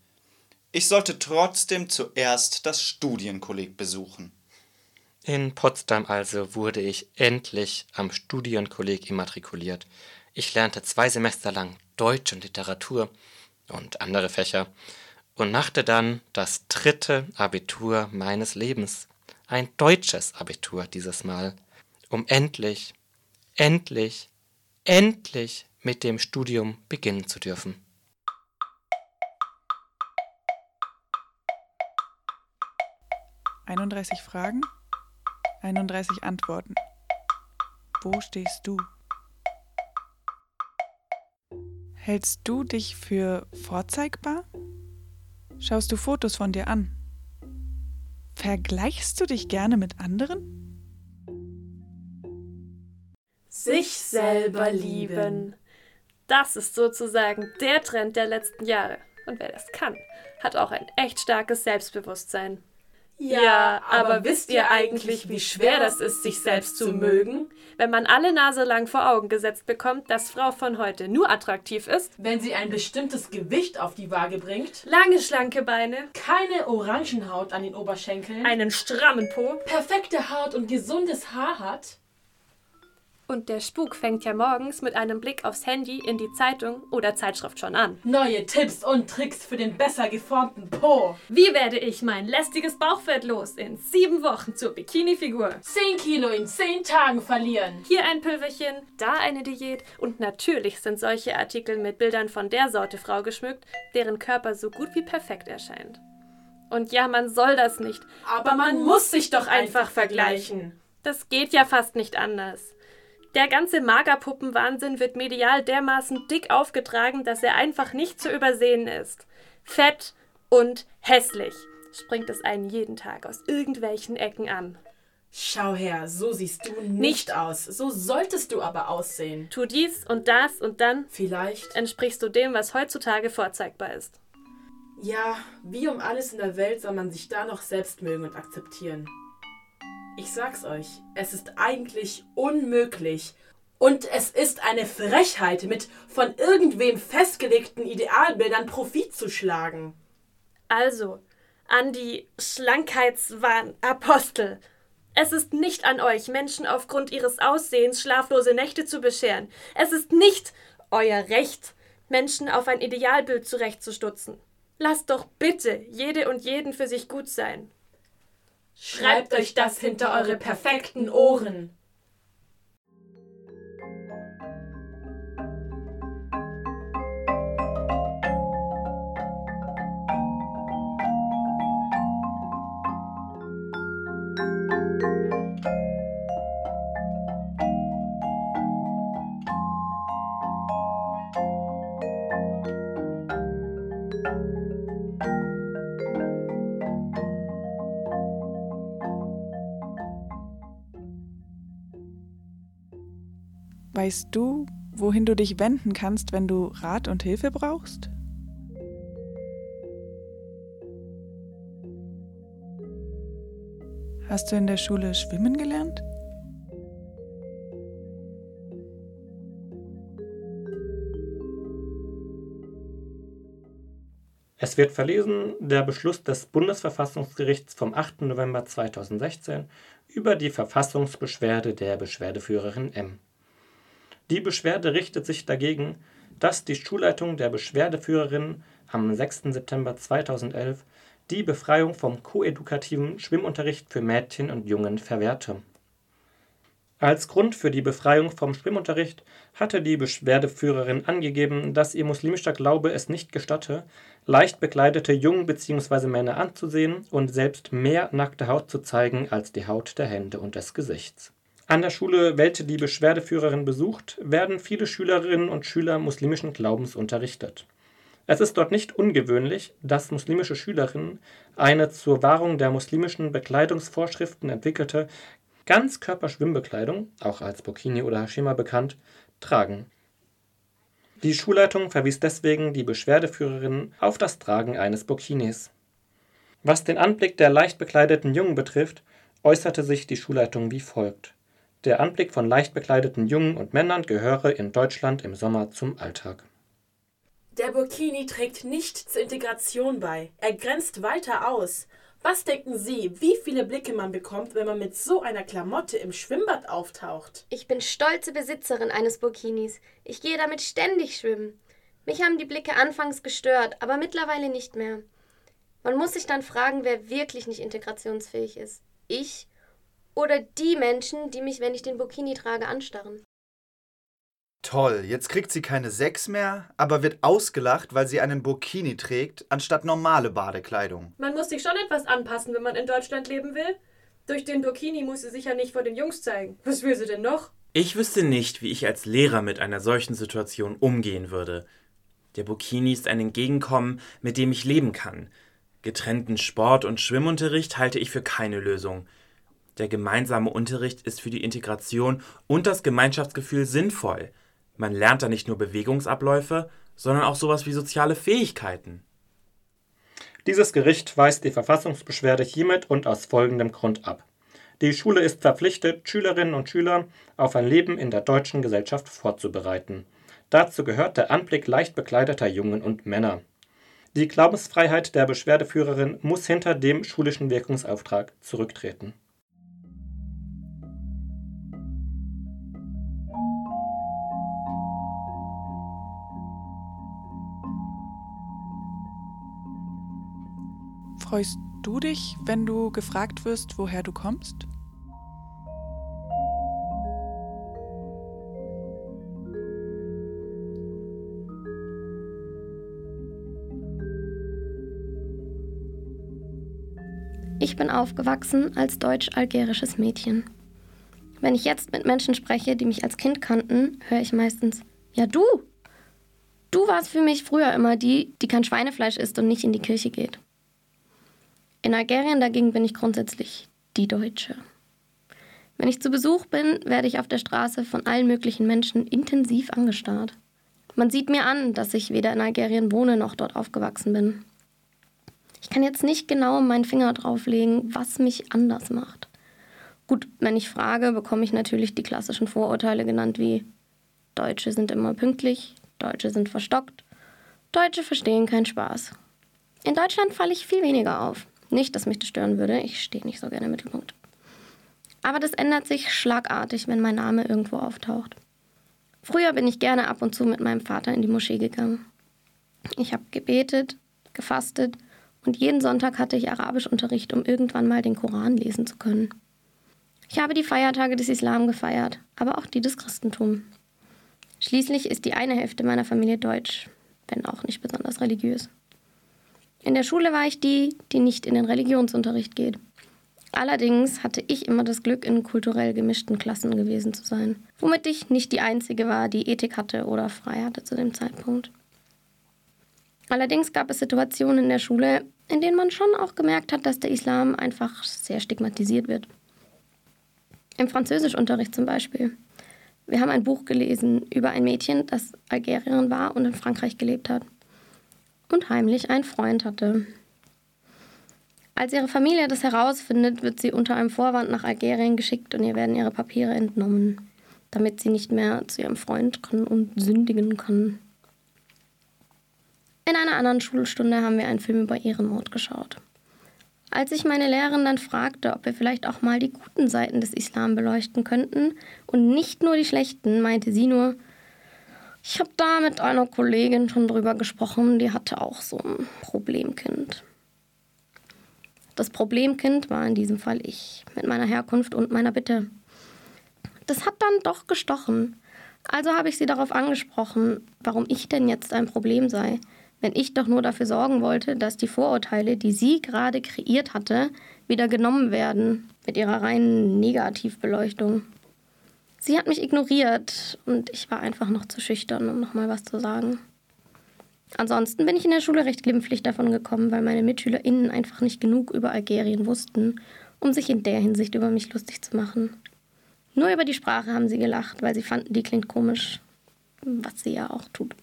Ich sollte trotzdem zuerst das Studienkolleg besuchen. In Potsdam also wurde ich endlich am Studienkolleg immatrikuliert. Ich lernte zwei Semester lang Deutsch und Literatur und andere Fächer und machte dann das dritte Abitur meines Lebens. Ein deutsches Abitur dieses Mal, um endlich, endlich, endlich mit dem Studium beginnen zu dürfen. Einunddreißig Fragen, 31 Antworten. Wo stehst du? Hältst du dich für vorzeigbar? Schaust du Fotos von dir an? Vergleichst du dich gerne mit anderen? Sich selber lieben. Das ist sozusagen der Trend der letzten Jahre. Und wer das kann, hat auch ein echt starkes Selbstbewusstsein. Ja, aber wisst ihr eigentlich, wie schwer das ist, sich selbst zu mögen? wenn man alle Nase lang vor Augen gesetzt bekommt, dass Frau von heute nur attraktiv ist, Wenn sie ein bestimmtes Gewicht auf die Waage bringt, lange schlanke Beine, keine Orangenhaut an den Oberschenkeln, einen strammen Po perfekte Haut und gesundes Haar hat, und der Spuk fängt ja morgens mit einem Blick aufs Handy in die Zeitung oder Zeitschrift schon an. neue Tipps und Tricks für den besser geformten Po, Wie werde ich mein lästiges Bauchfett los in sieben Wochen zur Bikini-Figur? 10 Kilo in 10 Tagen verlieren. Hier ein Pülverchen, da eine Diät und natürlich sind solche Artikel mit Bildern von der Sorte Frau geschmückt, deren Körper so gut wie perfekt erscheint. Und ja, man soll das nicht, Aber man muss sich doch einfach vergleichen. das geht ja fast nicht anders. Der ganze Magerpuppenwahnsinn wird medial dermaßen dick aufgetragen, dass er einfach nicht zu übersehen ist. Fett und hässlich springt es einen jeden Tag aus irgendwelchen Ecken an. Schau her, so siehst du nicht, Nicht. aus. So solltest du aber aussehen. Tu dies und das und dann Vielleicht. entsprichst du dem, was heutzutage vorzeigbar ist. Ja, wie um alles in der Welt soll man sich da noch selbst mögen und akzeptieren? Ich sag's euch, es ist eigentlich unmöglich. Und es ist eine Frechheit, mit von irgendwem festgelegten Idealbildern Profit zu schlagen. Also, an die Schlankheitswahn-Apostel. Es ist nicht an euch, Menschen aufgrund ihres Aussehens schlaflose Nächte zu bescheren. Es ist nicht euer Recht, Menschen auf ein Idealbild zurechtzustutzen. Lasst doch bitte jede und jeden für sich gut sein. Schreibt euch das hinter eure perfekten Ohren. Weißt du, wohin du dich wenden kannst, wenn du Rat und Hilfe brauchst? Hast du in der Schule schwimmen gelernt? Es wird verlesen der Beschluss des Bundesverfassungsgerichts vom 8. November 2016 über die Verfassungsbeschwerde der Beschwerdeführerin M. Die Beschwerde richtet sich dagegen, dass die Schulleitung der Beschwerdeführerin am 6. September 2011 die Befreiung vom koedukativen Schwimmunterricht für Mädchen und Jungen verwehrte. Als Grund für die Befreiung vom Schwimmunterricht hatte die Beschwerdeführerin angegeben, dass ihr muslimischer Glaube es nicht gestatte, leicht bekleidete Jungen bzw. Männer anzusehen und selbst mehr nackte Haut zu zeigen als die Haut der Hände und des Gesichts. An der Schule, welche die Beschwerdeführerin besucht, werden viele Schülerinnen und Schüler muslimischen Glaubens unterrichtet. Es ist dort nicht ungewöhnlich, dass muslimische Schülerinnen eine zur Wahrung der muslimischen Bekleidungsvorschriften entwickelte Ganzkörperschwimmbekleidung, auch als Burkini oder Hashima bekannt, tragen. Die Schulleitung verwies deswegen die Beschwerdeführerin auf das Tragen eines Burkinis. Was den Anblick der leicht bekleideten Jungen betrifft, äußerte sich die Schulleitung wie folgt. Der Anblick von leicht bekleideten Jungen und Männern gehöre in Deutschland im Sommer zum Alltag. Der Burkini trägt nicht zur Integration bei. Er grenzt weiter aus. Was denken Sie, wie viele Blicke man bekommt, wenn man mit so einer Klamotte im Schwimmbad auftaucht? Ich bin stolze Besitzerin eines Burkinis. Ich gehe damit ständig schwimmen. Mich haben die Blicke anfangs gestört, aber mittlerweile nicht mehr. Man muss sich dann fragen, wer wirklich nicht integrationsfähig ist. Ich oder die Menschen, die mich, wenn ich den Burkini trage, anstarren. Toll, jetzt kriegt sie keine Sechs mehr, aber wird ausgelacht, weil sie einen Burkini trägt, anstatt normale Badekleidung. Man muss sich schon etwas anpassen, wenn man in Deutschland leben will. Durch den Burkini muss sie sich ja nicht vor den Jungs zeigen. Was will sie denn noch? Ich wüsste nicht, wie ich als Lehrer mit einer solchen Situation umgehen würde. Der Burkini ist ein Entgegenkommen, mit dem ich leben kann. Getrennten Sport- und Schwimmunterricht halte ich für keine Lösung. Der gemeinsame Unterricht ist für die Integration und das Gemeinschaftsgefühl sinnvoll. Man lernt da nicht nur Bewegungsabläufe, sondern auch sowas wie soziale Fähigkeiten. Dieses Gericht weist die Verfassungsbeschwerde hiermit und aus folgendem Grund ab. Die Schule ist verpflichtet, Schülerinnen und Schüler auf ein Leben in der deutschen Gesellschaft vorzubereiten. Dazu gehört der Anblick leicht bekleideter Jungen und Männer. Die Glaubensfreiheit der Beschwerdeführerin muss hinter dem schulischen Wirkungsauftrag zurücktreten. Freust du dich, wenn du gefragt wirst, woher du kommst? Ich bin aufgewachsen als deutsch-algerisches Mädchen. Wenn ich jetzt mit Menschen spreche, die mich als Kind kannten, höre ich meistens, ja du. Du warst für mich früher immer die, die kein Schweinefleisch isst und nicht in die Kirche geht. In Algerien dagegen bin ich grundsätzlich die Deutsche. Wenn ich zu Besuch bin, werde ich auf der Straße von allen möglichen Menschen intensiv angestarrt. Man sieht mir an, dass ich weder in Algerien wohne noch dort aufgewachsen bin. Ich kann jetzt nicht genau meinen Finger drauflegen, was mich anders macht. Gut, wenn ich frage, bekomme ich natürlich die klassischen Vorurteile genannt wie Deutsche sind immer pünktlich, Deutsche sind verstockt, Deutsche verstehen keinen Spaß. In Deutschland falle ich viel weniger auf. Nicht, dass mich das stören würde, ich stehe nicht so gerne im Mittelpunkt. Aber das ändert sich schlagartig, wenn mein Name irgendwo auftaucht. Früher bin ich gerne ab und zu mit meinem Vater in die Moschee gegangen. Ich habe gebetet, gefastet und jeden Sonntag hatte ich Arabischunterricht, um irgendwann mal den Koran lesen zu können. Ich habe die Feiertage des Islam gefeiert, aber auch die des Christentums. Schließlich ist die eine Hälfte meiner Familie deutsch, wenn auch nicht besonders religiös. In der Schule war ich die, die nicht in den Religionsunterricht geht. Allerdings hatte ich immer das Glück, in kulturell gemischten Klassen gewesen zu sein, womit ich nicht die Einzige war, die Ethik hatte oder frei hatte zu dem Zeitpunkt. Allerdings gab es Situationen in der Schule, in denen man schon auch gemerkt hat, dass der Islam einfach sehr stigmatisiert wird. Im Französischunterricht zum Beispiel. Wir haben ein Buch gelesen über ein Mädchen, das Algerierin war und in Frankreich gelebt hat. Und heimlich einen Freund hatte. Als ihre Familie das herausfindet, wird sie unter einem Vorwand nach Algerien geschickt und ihr werden ihre Papiere entnommen, damit sie nicht mehr zu ihrem Freund kann und sündigen kann. In einer anderen Schulstunde haben wir einen Film über Ehrenmord geschaut. Als ich meine Lehrerin dann fragte, ob wir vielleicht auch mal die guten Seiten des Islam beleuchten könnten und nicht nur die schlechten, meinte sie nur, ich habe da mit einer Kollegin schon drüber gesprochen, die hatte auch so ein Problemkind. Das Problemkind war in diesem Fall ich, mit meiner Herkunft und meiner Bitte. Das hat dann doch gestochen. Also habe ich sie darauf angesprochen, warum ich denn jetzt ein Problem sei wenn ich doch nur dafür sorgen wollte, dass die Vorurteile, die sie gerade kreiert hatte, wieder genommen werden mit ihrer reinen Negativbeleuchtung. Sie hat mich ignoriert und ich war einfach noch zu schüchtern, um nochmal was zu sagen. Ansonsten bin ich in der Schule recht glimpflich davon gekommen, weil meine MitschülerInnen einfach nicht genug über Algerien wussten, um sich in der Hinsicht über mich lustig zu machen. Nur über die Sprache haben sie gelacht, weil sie fanden, die klingt komisch, was sie ja auch tut.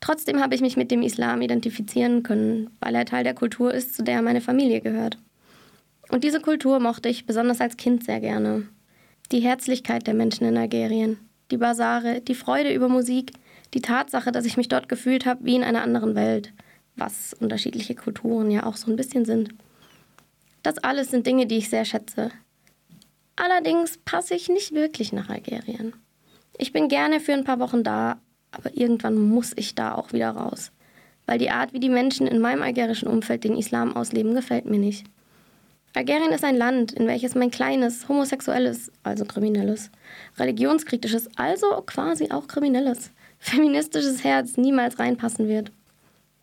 Trotzdem habe ich mich mit dem Islam identifizieren können, weil er Teil der Kultur ist, zu der meine Familie gehört. Und diese Kultur mochte ich besonders als Kind sehr gerne. Die Herzlichkeit der Menschen in Algerien, die Basare, die Freude über Musik, die Tatsache, dass ich mich dort gefühlt habe wie in einer anderen Welt, was unterschiedliche Kulturen ja auch so ein bisschen sind. Das alles sind Dinge, die ich sehr schätze. Allerdings passe ich nicht wirklich nach Algerien. Ich bin gerne für ein paar Wochen da, aber irgendwann muss ich da auch wieder raus. Weil die Art, wie die Menschen in meinem algerischen Umfeld den Islam ausleben, gefällt mir nicht. Algerien ist ein Land, in welches mein kleines, homosexuelles, also kriminelles, religionskritisches, also quasi auch kriminelles, feministisches Herz niemals reinpassen wird.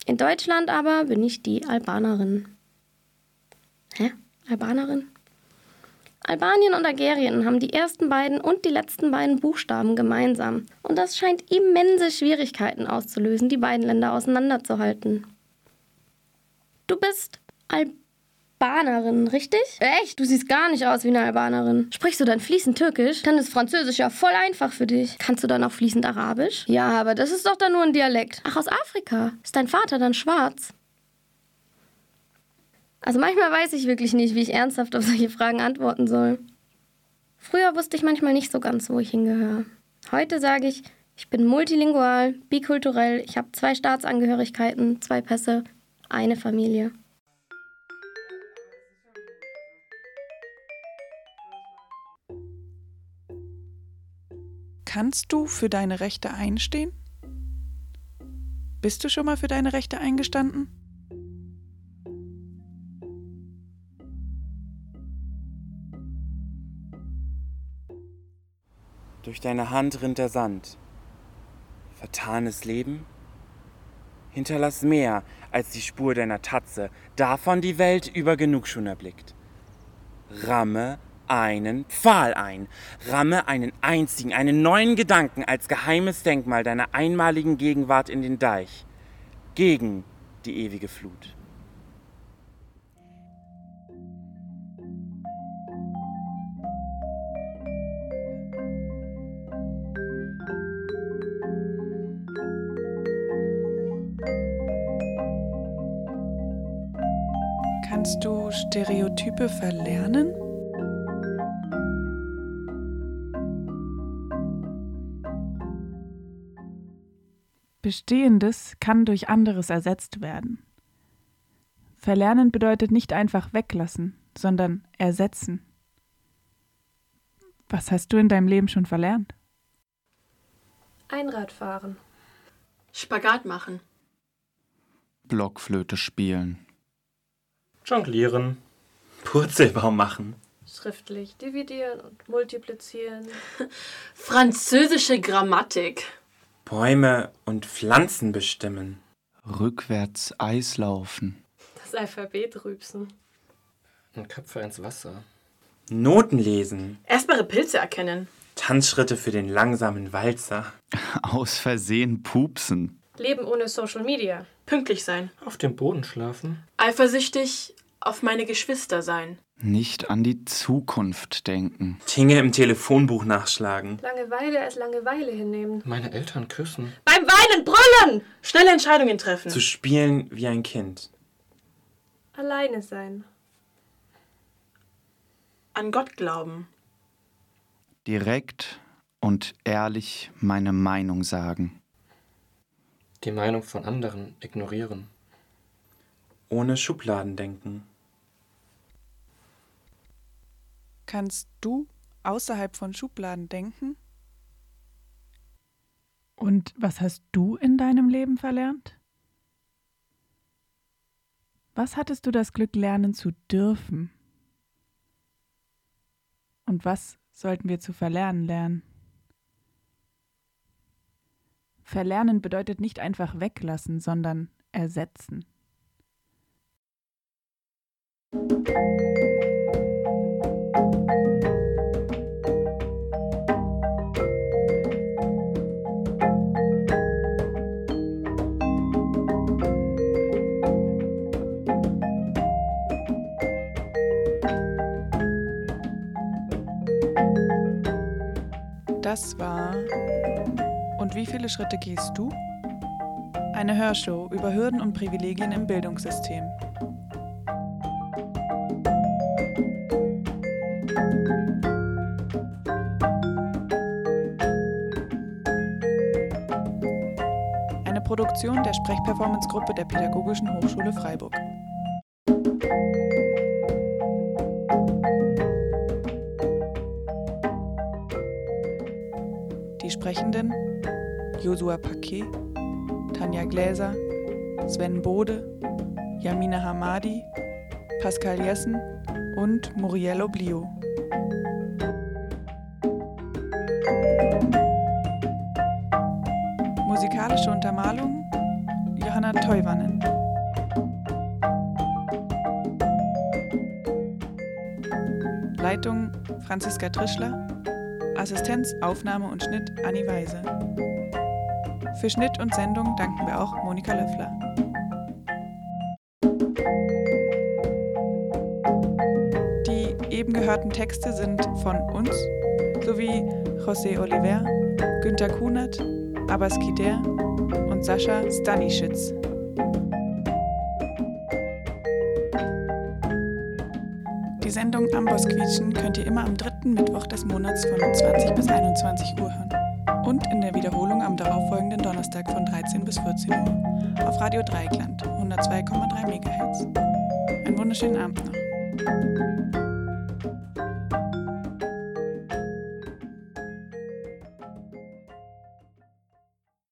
In Deutschland aber bin ich die Albanerin. Hä? Albanerin? Albanien und Algerien haben die ersten beiden und die letzten beiden Buchstaben gemeinsam. Und das scheint immense Schwierigkeiten auszulösen, die beiden Länder auseinanderzuhalten. Du bist Albanerin, richtig? Echt? Du siehst gar nicht aus wie eine Albanerin. Sprichst du dann fließend Türkisch? Dann ist Französisch ja voll einfach für dich. Kannst du dann auch fließend Arabisch? Ja, aber das ist doch dann nur ein Dialekt. Ach, aus Afrika. Ist dein Vater dann schwarz? Also manchmal weiß ich wirklich nicht, wie ich ernsthaft auf solche Fragen antworten soll. Früher wusste ich manchmal nicht so ganz, wo ich hingehöre. Heute sage ich, ich bin multilingual, bikulturell, ich habe zwei Staatsangehörigkeiten, zwei Pässe, eine Familie. Kannst du für deine Rechte einstehen? Bist du schon mal für deine Rechte eingestanden? Durch deine Hand rinnt der Sand. Vertanes Leben? Hinterlass mehr als die Spur deiner Tatze, davon die Welt über genug schon erblickt. Ramme einen Pfahl ein, ramme einen einzigen, einen neuen Gedanken als geheimes Denkmal deiner einmaligen Gegenwart in den Deich, gegen die ewige Flut. Kannst du Stereotype verlernen? Bestehendes kann durch anderes ersetzt werden. Verlernen bedeutet nicht einfach weglassen, sondern ersetzen. Was hast du in deinem Leben schon verlernt? Einrad fahren. Spagat machen. Blockflöte spielen. Jonglieren. Purzelbaum machen. Schriftlich dividieren und multiplizieren. Französische Grammatik. Bäume und Pflanzen bestimmen. Rückwärts Eislaufen. Das Alphabet rübsen. Und Köpfe ins Wasser. Noten lesen. Erstbare Pilze erkennen. Tanzschritte für den langsamen Walzer. Aus Versehen pupsen. Leben ohne Social Media. Pünktlich sein. Auf dem Boden schlafen. Eifersüchtig auf meine Geschwister sein. Nicht an die Zukunft denken. Dinge im Telefonbuch nachschlagen. Langeweile als Langeweile hinnehmen. Meine Eltern küssen. Beim Weinen brüllen! Schnelle Entscheidungen treffen. Zu spielen wie ein Kind. Alleine sein. An Gott glauben. Direkt und ehrlich meine Meinung sagen. Die Meinung von anderen ignorieren. Ohne Schubladen denken. Kannst du außerhalb von Schubladen denken? Und was hast du in deinem Leben verlernt? Was hattest du das Glück lernen zu dürfen? Und was sollten wir zu verlernen lernen? Verlernen bedeutet nicht einfach weglassen, sondern ersetzen. Das war Und wie viele Schritte gehst du? Eine Hörshow über Hürden und Privilegien im Bildungssystem. Eine Produktion der Sprechperformance-Gruppe der Pädagogischen Hochschule Freiburg. Sprechenden Josua Paquet, Tanja Gläser, Sven Bode, Yamina Hamadi, Pascal Jessen und Muriel Oblio. Musikalische Untermalung Johanna Teuwannen. Leitung Franziska Trischler. Assistenz, Aufnahme und Schnitt Anni Weise. Für Schnitt und Sendung danken wir auch Monika Löffler. Die eben gehörten Texte sind von uns sowie José Oliver, Günter Kunert, Abbas Kider und Sascha Stanischitz. Sendung Amboss quietschen könnt ihr immer am dritten Mittwoch des Monats von 20 bis 21 Uhr hören. Und in der Wiederholung am darauffolgenden Donnerstag von 13 bis 14 Uhr auf Radio Dreikland 102,3 MHz. Einen wunderschönen Abend noch.